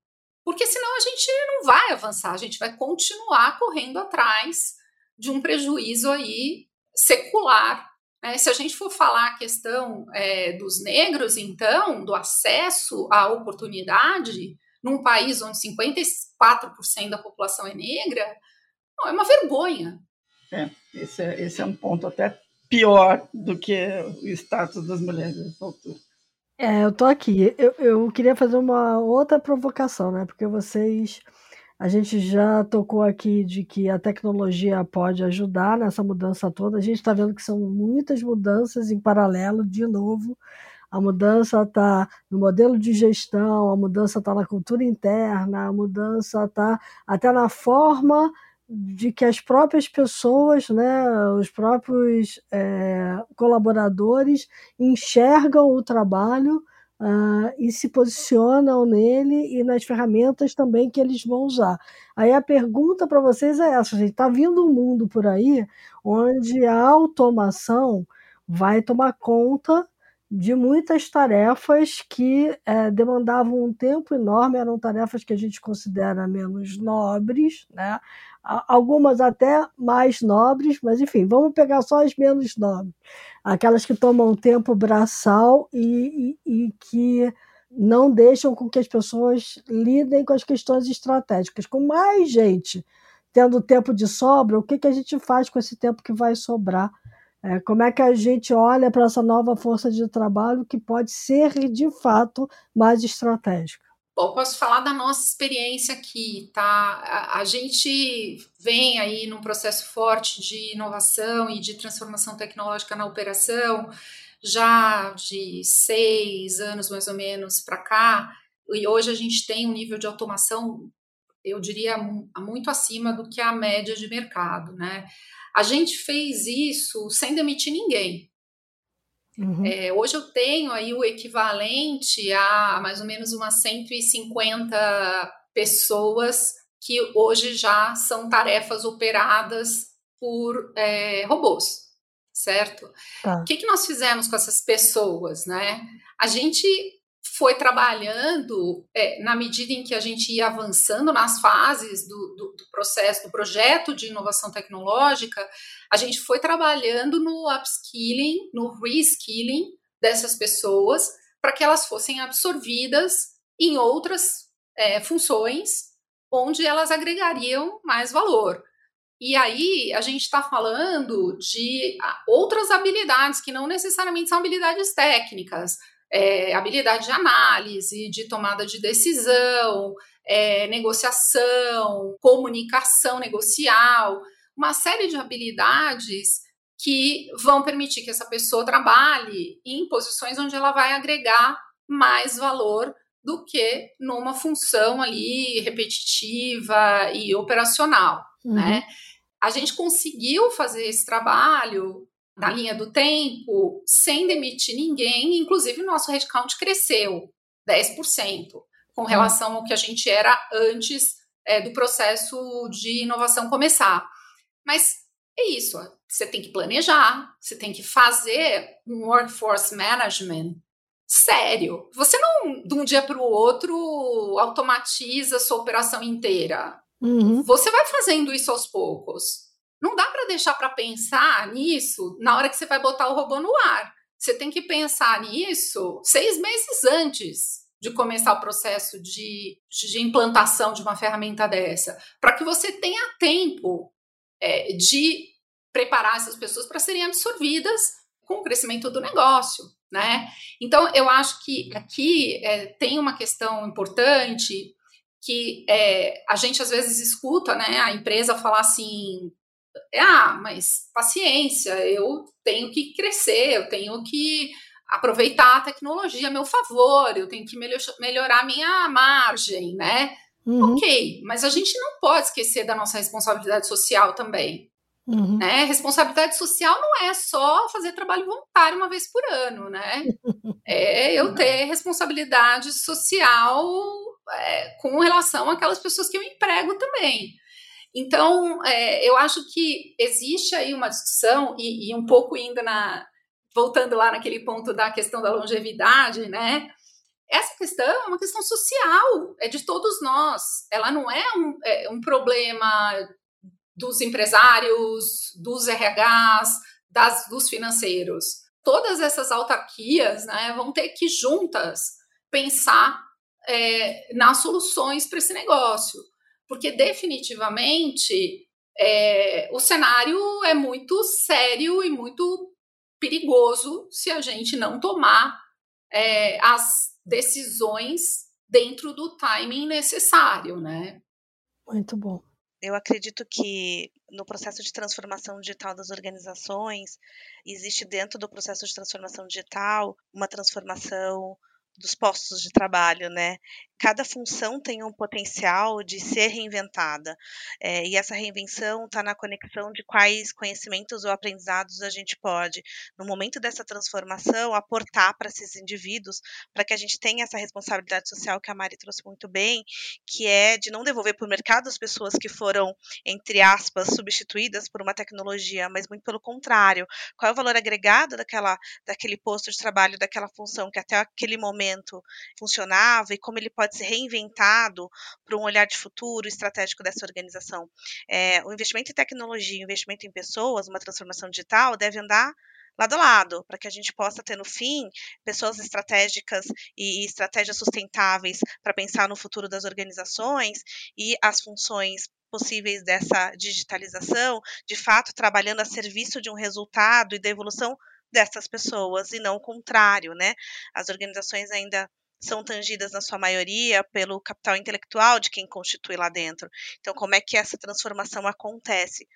Porque senão a gente não vai avançar, a gente vai continuar correndo atrás de um prejuízo aí secular. Né? Se a gente for falar a questão é, dos negros, então, do acesso à oportunidade, num país onde 54% da população é negra, não, é uma vergonha. É, esse é, esse é um ponto até pior do que o status das mulheres nessa altura. É, eu tô aqui. Eu, eu queria fazer uma outra provocação, né? Porque vocês. A gente já tocou aqui de que a tecnologia pode ajudar nessa mudança toda. A gente está vendo que são muitas mudanças em paralelo, de novo. A mudança está no modelo de gestão, a mudança está na cultura interna, a mudança está até na forma de que as próprias pessoas, né, os próprios é, colaboradores enxergam o trabalho uh, e se posicionam nele e nas ferramentas também que eles vão usar. Aí a pergunta para vocês é essa: está vindo um mundo por aí onde a automação vai tomar conta de muitas tarefas que é, demandavam um tempo enorme, eram tarefas que a gente considera menos nobres, né? algumas até mais nobres, mas enfim, vamos pegar só as menos nobres, aquelas que tomam tempo braçal e, e, e que não deixam com que as pessoas lidem com as questões estratégicas. Com mais gente tendo tempo de sobra, o que, que a gente faz com esse tempo que vai sobrar? É, como é que a gente olha para essa nova força de trabalho que pode ser, de fato, mais estratégica? Bom, posso falar da nossa experiência aqui, tá? A, a, gente vem aí num processo forte de inovação e de transformação tecnológica na operação, já de seis anos mais ou menos para cá, e hoje a gente tem um nível de automação, eu diria, muito acima do que a média de mercado, né? A gente fez isso sem demitir ninguém. Uhum. É, hoje eu tenho aí o equivalente a mais ou menos umas 150 pessoas que hoje já são tarefas operadas por é, robôs, certo? Tá. O que, que nós fizemos com essas pessoas, né? A gente foi trabalhando é, na medida em que a gente ia avançando nas fases do, do, do, processo, do projeto de inovação tecnológica, a gente foi trabalhando no upskilling, no reskilling dessas pessoas, para que elas fossem absorvidas em outras é, funções onde elas agregariam mais valor. E aí a gente está falando de ah, outras habilidades que não necessariamente são habilidades técnicas, é, habilidade de análise, de tomada de decisão, é, negociação, comunicação negocial, uma série de habilidades que vão permitir que essa pessoa trabalhe em posições onde ela vai agregar mais valor do que numa função ali repetitiva e operacional, uhum. né? A gente conseguiu fazer esse trabalho na linha do tempo sem demitir ninguém, inclusive o nosso headcount cresceu 10% com uhum. relação ao que a gente era antes é, do processo de inovação começar. Mas é isso, você tem que planejar, você tem que fazer um workforce management sério. Você não, de um dia para o outro, automatiza a sua operação inteira. Uhum. Você vai fazendo isso aos poucos. Não dá para deixar para pensar nisso na hora que você vai botar o robô no ar. Você tem que pensar nisso seis meses antes de começar o processo de, de implantação de uma ferramenta dessa, para que você tenha tempo é, de preparar essas pessoas para serem absorvidas com o crescimento do negócio, né? Então, eu acho que aqui é, tem uma questão importante que é, a gente às vezes escuta, né, a empresa falar assim, ah, mas paciência, eu tenho que crescer, eu tenho que aproveitar a tecnologia a meu favor, eu tenho que melhorar a minha margem, né? Uhum. Ok, mas a gente não pode esquecer da nossa responsabilidade social também. Uhum. Né? Responsabilidade social não é só fazer trabalho voluntário uma vez por ano, né? É eu ter responsabilidade social é, com relação àquelas pessoas que eu emprego também. Então, é, eu acho que existe aí uma discussão, e, e, um pouco indo na. voltando lá naquele ponto da questão da longevidade, né? Essa questão é uma questão social, é de todos nós. Ela não é um, é um problema dos empresários, dos RHs, das, dos financeiros. Todas essas autarquias né, vão ter que juntas pensar é, nas soluções para esse negócio, porque definitivamente é, o cenário é muito sério e muito perigoso se a gente não tomar é, as decisões dentro do timing necessário, né? Muito bom. Eu acredito que no processo de transformação digital das organizações, existe dentro do processo de transformação digital uma transformação dos postos de trabalho, né? Cada função tem um potencial de ser reinventada. É, e essa reinvenção está na conexão de quais conhecimentos ou aprendizados a gente pode, no momento dessa transformação, aportar para esses indivíduos, para que a gente tenha essa responsabilidade social que a Mari trouxe muito bem, que é de não devolver para o mercado as pessoas que foram, entre aspas, substituídas por uma tecnologia, mas muito pelo contrário. Qual é o valor agregado daquela, daquele posto de trabalho, daquela função que até aquele momento funcionava e como ele pode pode ser reinventado para um olhar de futuro estratégico dessa organização. É, o investimento em tecnologia, o investimento em pessoas, uma transformação digital, deve andar lado a lado, para que a gente possa ter no fim pessoas estratégicas e estratégias sustentáveis para pensar no futuro das organizações e as funções possíveis dessa digitalização, de fato trabalhando a serviço de um resultado e da evolução dessas pessoas e não o contrário, né? As organizações ainda são tangidas na sua maioria pelo capital intelectual de quem constitui lá dentro. Então, como é que essa transformação acontece?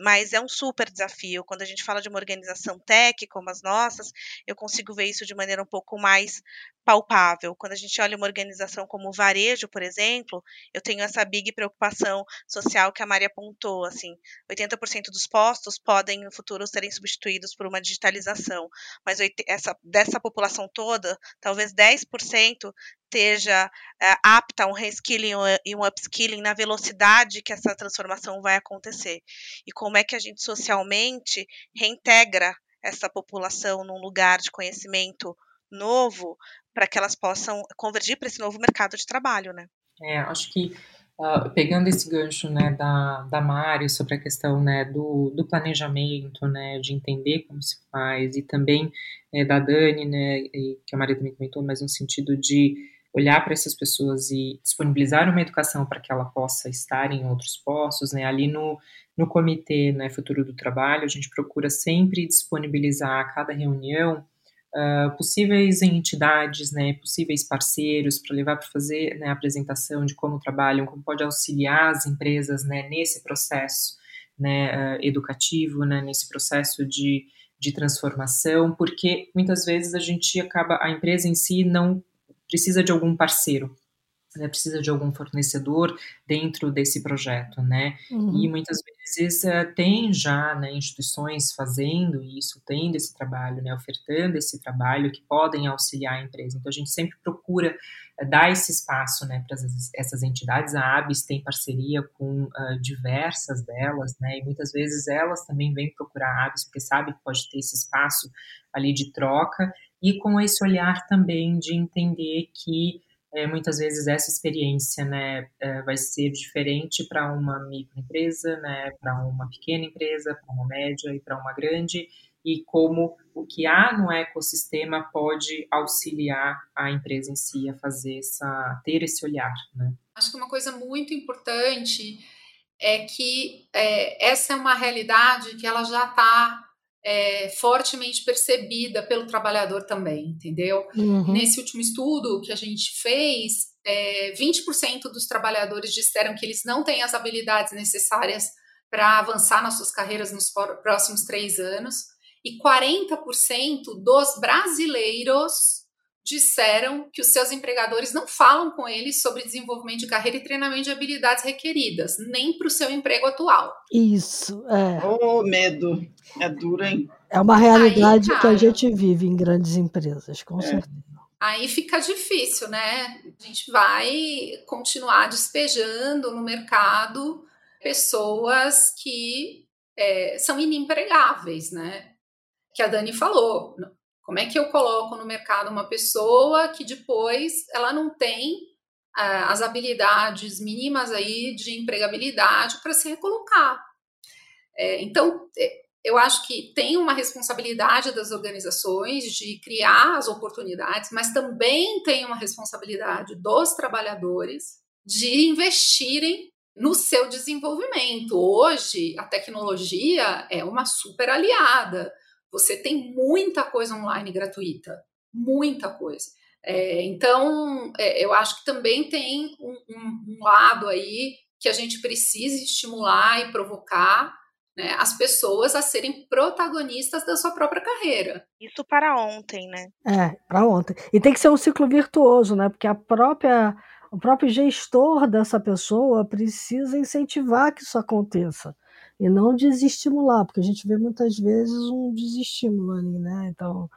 Mas é um super desafio. Quando a gente fala de uma organização tech como as nossas, eu consigo ver isso de maneira um pouco mais palpável. Quando a gente olha uma organização como o varejo, por exemplo, eu tenho essa big preocupação social que a Maria apontou, assim, 80% dos postos podem no futuro serem substituídos por uma digitalização, mas essa, dessa população toda, talvez 10% esteja é, apta a um reskilling e um upskilling na velocidade que essa transformação vai acontecer. E como é que a gente socialmente reintegra essa população num lugar de conhecimento novo para que elas possam convergir para esse novo mercado de trabalho, né? É, acho que uh, pegando esse gancho, né, da, da Mari sobre a questão, né, do, do planejamento, né, de entender como se faz, e também é, da Dani, né, e, que a Maria também comentou, mas no sentido de olhar para essas pessoas e disponibilizar uma educação para que ela possa estar em outros postos, né, ali no, no comitê, né, Futuro do Trabalho, a gente procura sempre disponibilizar a cada reunião uh, possíveis entidades, né, possíveis parceiros para levar para fazer né, a apresentação de como trabalham, como pode auxiliar as empresas né, nesse processo né, uh, educativo, né, nesse processo de, de transformação, porque muitas vezes a gente acaba, a empresa em si não precisa de algum parceiro, né, precisa de algum fornecedor dentro desse projeto, né? Uhum. E muitas vezes uh, tem já né, instituições fazendo isso, tendo esse trabalho, né, ofertando esse trabalho que podem auxiliar a empresa. Então a gente sempre procura uh, dar esse espaço, né, para essas entidades. A ABS tem parceria com uh, diversas delas, né? E muitas vezes elas também vêm procurar a ABS porque sabe que pode ter esse espaço ali de troca e com esse olhar também de entender que é, muitas vezes essa experiência né, é, vai ser diferente para uma microempresa, né, para uma pequena empresa, para uma média e para uma grande, e como o que há no ecossistema pode auxiliar a empresa em si a fazer essa, ter esse olhar. Né? Acho que uma coisa muito importante é que é, essa é uma realidade que ela já está é, fortemente percebida pelo trabalhador também, entendeu? Uhum. Nesse último estudo que a gente fez, é, 20% dos trabalhadores disseram que eles não têm as habilidades necessárias para avançar nas suas carreiras nos próximos três anos, e 40% dos brasileiros disseram que os seus empregadores não falam com eles sobre desenvolvimento de carreira e treinamento de habilidades requeridas, nem para o seu emprego atual. Isso, é. Oh, medo. É duro, hein? É uma realidade Aí, cara, que a gente vive em grandes empresas, com é. certeza. Aí fica difícil, né? A gente vai continuar despejando no mercado pessoas que é, são inempregáveis, né? Que a Dani falou. Como é que eu coloco no mercado uma pessoa que depois ela não tem uh, as habilidades mínimas aí de empregabilidade para se recolocar? É, então, é, eu acho que tem uma responsabilidade das organizações de criar as oportunidades, mas também tem uma responsabilidade dos trabalhadores de investirem no seu desenvolvimento. Hoje, a tecnologia é uma super aliada. Você tem muita coisa online gratuita, muita coisa. É, então, é, eu acho que também tem um, um, um, lado aí que a gente precisa estimular e provocar né, as pessoas a serem protagonistas da sua própria carreira. Isso para ontem, né? É, para ontem. E tem que ser um ciclo virtuoso, né? Porque a própria, o próprio gestor dessa pessoa precisa incentivar que isso aconteça e não desestimular, porque a gente vê muitas vezes um desestímulo ali, né? Então,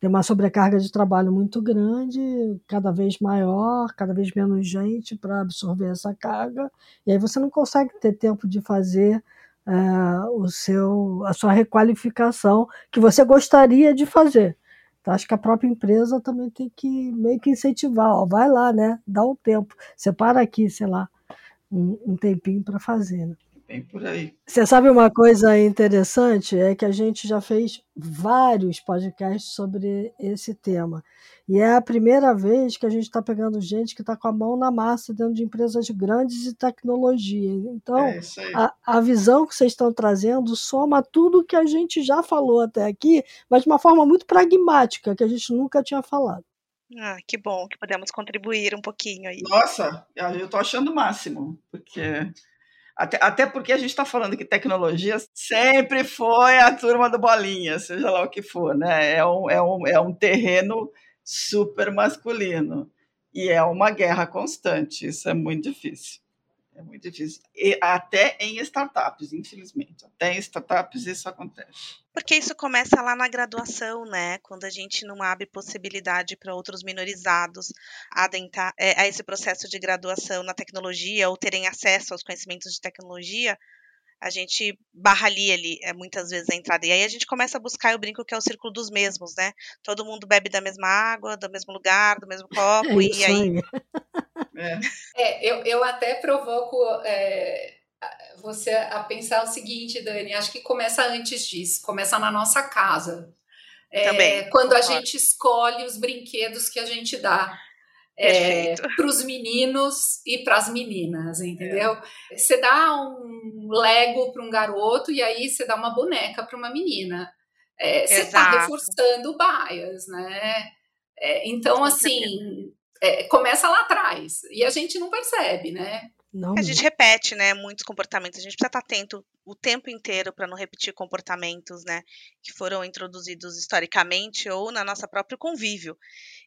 tem uma sobrecarga de trabalho muito grande, cada vez maior, cada vez menos gente para absorver essa carga, e aí você não consegue ter tempo de fazer é, o seu, a sua requalificação que você gostaria de fazer. Então, acho que a própria empresa também tem que meio que incentivar, ó, vai lá, né? Dá um tempo, separa aqui, sei lá, um, um tempinho para fazer. Né? Bem por aí. Você sabe uma coisa interessante? É que a gente já fez vários podcasts sobre esse tema. E é a primeira vez que a gente está pegando gente que está com a mão na massa dentro de empresas grandes de tecnologia. Então, é a, a visão que vocês estão trazendo soma tudo que a gente já falou até aqui, mas de uma forma muito pragmática, que a gente nunca tinha falado. Ah, que bom que podemos contribuir um pouquinho aí. Nossa, eu estou achando o máximo, porque até, até porque a gente está falando que tecnologia sempre foi a turma do bolinha, seja lá o que for, né? É um, é um, é um terreno super masculino. E é uma guerra constante, isso é muito difícil. É muito difícil. E até em startups, infelizmente. Até em startups isso acontece. Porque isso começa lá na graduação, né? Quando a gente não abre possibilidade para outros minorizados adentrar é, a esse processo de graduação na tecnologia ou terem acesso aos conhecimentos de tecnologia, a gente barra ali, ali é, muitas vezes a entrada. E aí a gente começa a buscar, eu brinco que é o círculo dos mesmos, né? Todo mundo bebe da mesma água, do mesmo lugar, do mesmo copo, é e aí. É. é, eu, eu até provoco é, você a pensar o seguinte, Dani, acho que começa antes disso, começa na nossa casa. É, Também, quando concordo. a gente escolhe os brinquedos que a gente dá é, para os meninos e para as meninas, entendeu? É. Você dá um Lego para um garoto e aí você dá uma boneca para uma menina. é, você está reforçando o bias, né? É, então, assim, é, começa lá atrás e a gente não percebe, né? Não. A gente repete, né, muitos comportamentos. A gente precisa estar atento o tempo inteiro para não repetir comportamentos, né, que foram introduzidos historicamente ou na nossa próprio convívio.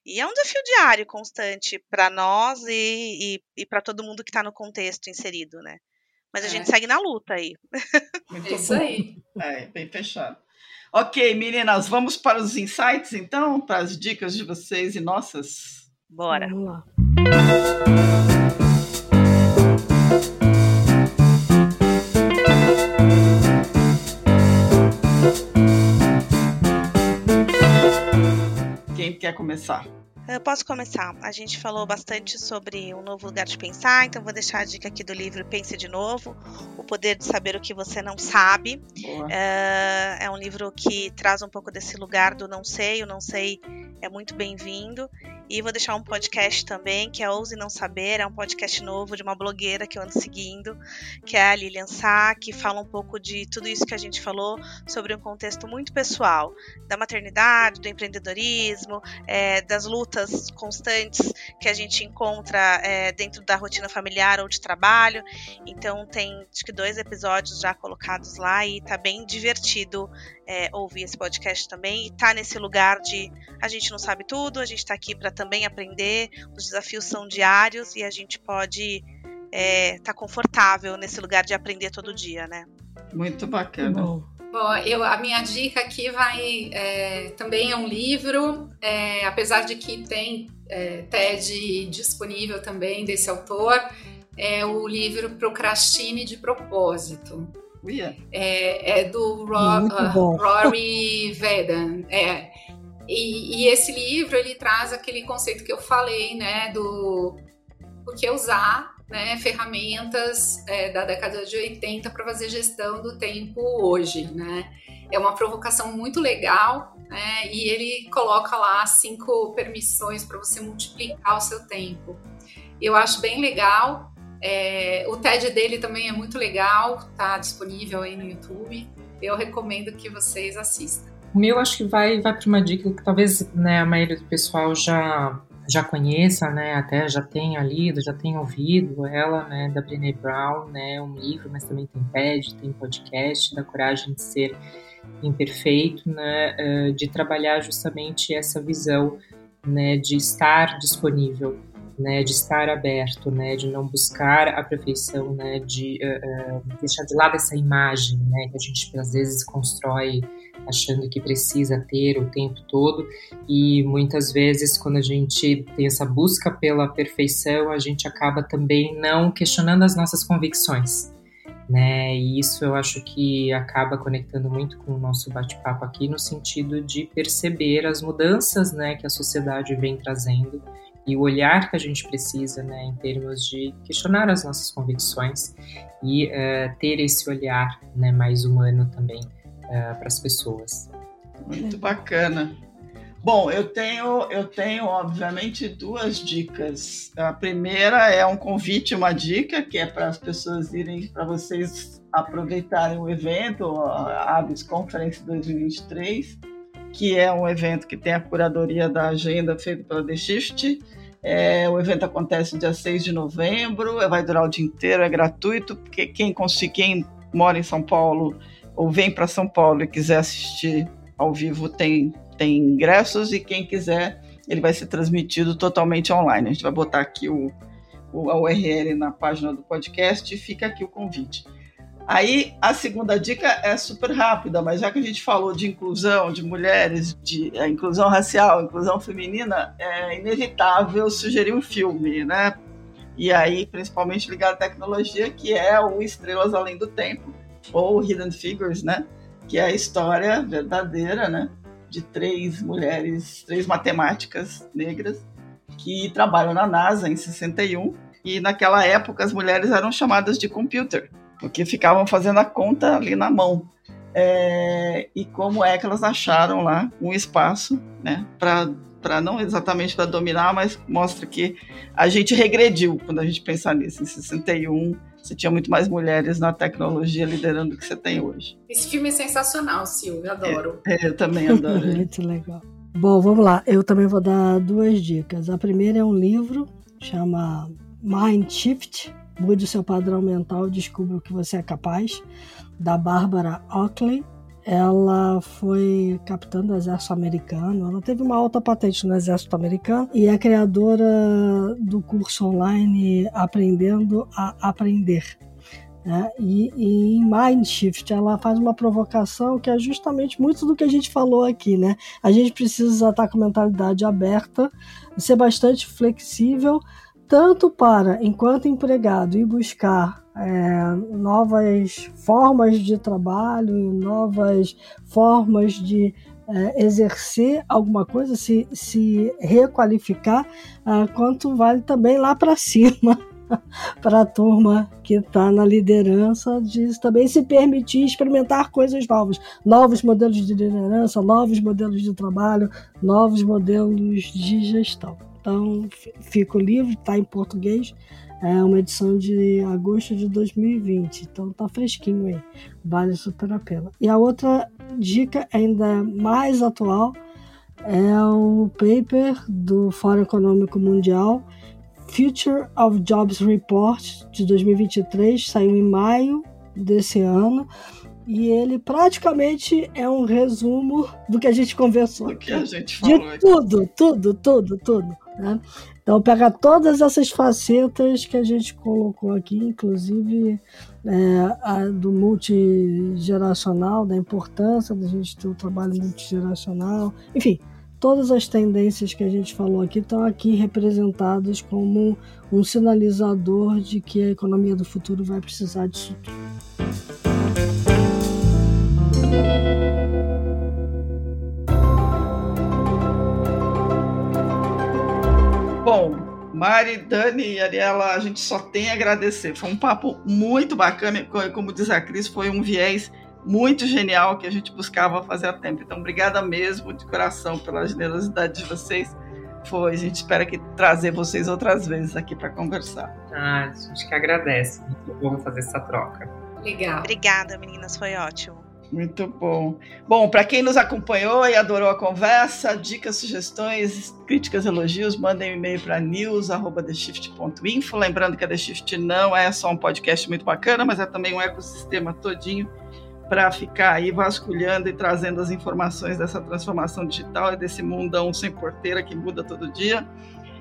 E é um desafio diário, constante para nós e, e, e para todo mundo que está no contexto inserido, né? Mas a é. gente segue na luta aí. Muito Isso bom. aí. É, bem fechado. Ok, meninas, vamos para os insights então, para as dicas de vocês e nossas. Bora. Vamos lá. Quer começar? Eu posso começar. A gente falou bastante sobre um novo lugar de pensar, então vou deixar a dica aqui do livro Pense de Novo: O Poder de Saber o que Você Não Sabe. É, é um livro que traz um pouco desse lugar do não sei, o não sei é muito bem-vindo. E vou deixar um podcast também, que é Ouse Não Saber, é um podcast novo de uma blogueira que eu ando seguindo, que é a Lilian Sá, que fala um pouco de tudo isso que a gente falou, sobre um contexto muito pessoal, da maternidade, do empreendedorismo, é, das lutas constantes que a gente encontra é, dentro da rotina familiar ou de trabalho. Então tem acho que dois episódios já colocados lá e tá bem divertido é, ouvir esse podcast também e tá nesse lugar de a gente não sabe tudo, a gente está aqui para também aprender, os desafios são diários e a gente pode estar é, tá confortável nesse lugar de aprender todo dia, né? Muito bacana. Bom. Bom, eu, a minha dica aqui vai é, também é um livro, é, apesar de que tem é, TED disponível também desse autor, é o livro Procrastine de Propósito. É, é, do Ro, uh, Rory Vedan. É. E, e, esse livro ele traz aquele conceito que eu falei, né, do por que usar né, ferramentas é, da década de 80 para fazer gestão do tempo hoje, né? É uma provocação muito legal, né? E ele coloca lá cinco permissões para você multiplicar o seu tempo. Eu acho bem legal. É, o TED dele também é muito legal, tá disponível aí no YouTube. Eu recomendo que vocês assistam. O meu acho que vai, vai para uma dica que talvez né, a maioria do pessoal já, já conheça, né, até já tenha lido, já tenha ouvido ela, né, da Brené Brown, né, um livro, mas também tem TED, tem podcast, da coragem de ser imperfeito, né, eh, de trabalhar justamente essa visão, né, de estar disponível, né, de estar aberto, né, de não buscar a perfeição, né, de uh, deixar de lado essa imagem, né, que a gente às vezes constrói achando que precisa ter o tempo todo e muitas vezes quando a gente tem essa busca pela perfeição, a gente acaba também não questionando as nossas convicções. Né? E isso eu acho que acaba conectando muito com o nosso bate-papo aqui no sentido de perceber as mudanças, né, que a sociedade vem trazendo e o olhar que a gente precisa, né, em termos de questionar as nossas convicções e uh, ter esse olhar, né, mais humano também uh, para as pessoas. Muito bacana. Bom, eu tenho, eu tenho obviamente duas dicas. A primeira é um convite, uma dica que é para as pessoas irem, para vocês aproveitarem o evento, a Aves Conference 2023, que é um evento que tem a curadoria da agenda feita pela The Shift. É, o evento acontece dia 6 de novembro, vai durar o dia inteiro, é gratuito, porque quem quem mora em São Paulo ou vem para São Paulo e quiser assistir ao vivo tem, tem ingressos e quem quiser ele vai ser transmitido totalmente online. A gente vai botar aqui o, o a URL na página do podcast e fica aqui o convite. Aí a segunda dica é super rápida, mas já que a gente falou de inclusão de mulheres, de é, inclusão racial, inclusão feminina, é inevitável sugerir um filme, né? E aí, principalmente ligado à tecnologia, que é o Estrelas Além do Tempo, ou Hidden Figures, né? Que é a história verdadeira, né? De três mulheres, três matemáticas negras que trabalham na NASA em 61 e naquela época as mulheres eram chamadas de computer, porque ficavam fazendo a conta ali na mão. É, e como é que elas acharam lá um espaço, né? Para para não exatamente para dominar, mas mostra que a gente regrediu quando a gente pensar nisso. Em 61, você tinha muito mais mulheres na tecnologia liderando do que você tem hoje. Esse filme é sensacional, Silvia, adoro. É, é, eu também adoro. muito legal. Bom, vamos lá. Eu também vou dar duas dicas. A primeira é um livro, chama Mind Shift. Mude o seu padrão mental, descubra o que você é capaz, da Bárbara Oakley ela foi capitã do exército americano, ela teve uma alta patente no exército americano e é criadora do curso online Aprendendo a Aprender. Né? E, e, em Mindshift ela faz uma provocação que é justamente muito do que a gente falou aqui, né? A gente precisa estar com mentalidade aberta, ser bastante flexível, tanto para, enquanto empregado, ir buscar é, novas formas de trabalho, novas formas de é, exercer alguma coisa, se, se requalificar, é, quanto vale também lá para cima. para a turma que está na liderança de também se permitir experimentar coisas novas, novos modelos de liderança, novos modelos de trabalho, novos modelos de gestão. Então, fico livre, está em português, é uma edição de agosto de 2020, então tá fresquinho aí. Vale super a pena. E a outra dica ainda mais atual é o paper do Fórum Econômico Mundial Future of Jobs Report de 2023, saiu em maio desse ano. E ele praticamente é um resumo do que a gente conversou. Do que a gente falou. De tudo, tudo, tudo, tudo. Né? Então, pega todas essas facetas que a gente colocou aqui, inclusive é, a do multigeracional, da importância da gente ter um trabalho multigeracional, enfim, todas as tendências que a gente falou aqui estão aqui representadas como um sinalizador de que a economia do futuro vai precisar disso tudo. Bom, Mari, Dani e Ariela, a gente só tem a agradecer. Foi um papo muito bacana, como diz a Cris, foi um viés muito genial que a gente buscava fazer há tempo. Então, obrigada mesmo de coração pela generosidade de vocês. Foi, a gente espera que trazer vocês outras vezes aqui para conversar. Ah, a gente que agradece. Muito bom fazer essa troca. Legal. Obrigada, meninas, foi ótimo. Muito bom. Bom, para quem nos acompanhou e adorou a conversa, dicas, sugestões, críticas, elogios, mandem um e-mail para news@theshift.info. Lembrando que a The Shift não é só um podcast muito bacana, mas é também um ecossistema todinho para ficar aí vasculhando e trazendo as informações dessa transformação digital e desse mundão sem porteira que muda todo dia.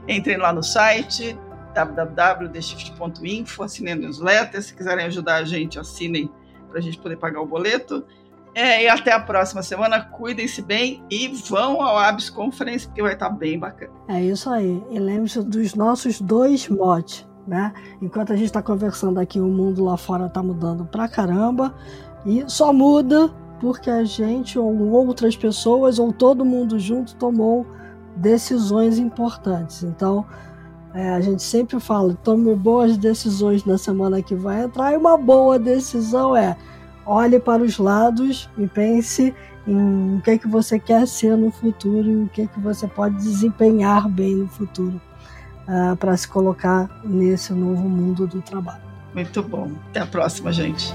Entrem lá no site www.theshift.info, assinem a newsletter. Se quiserem ajudar a gente, assinem para a gente poder pagar o boleto. É, e até a próxima semana. Cuidem-se bem e vão ao Abs Conference, porque vai estar tá bem bacana. É isso aí. E lembre-se dos nossos dois motes. Né? Enquanto a gente está conversando aqui, o mundo lá fora está mudando pra caramba. E só muda porque a gente, ou outras pessoas, ou todo mundo junto tomou decisões importantes. Então, é, a gente sempre fala, tome boas decisões na semana que vai entrar, e uma boa decisão é olhe para os lados e pense em o que é que você quer ser no futuro e o que é que você pode desempenhar bem no futuro uh, para se colocar nesse novo mundo do trabalho. Muito bom. Até a próxima, gente.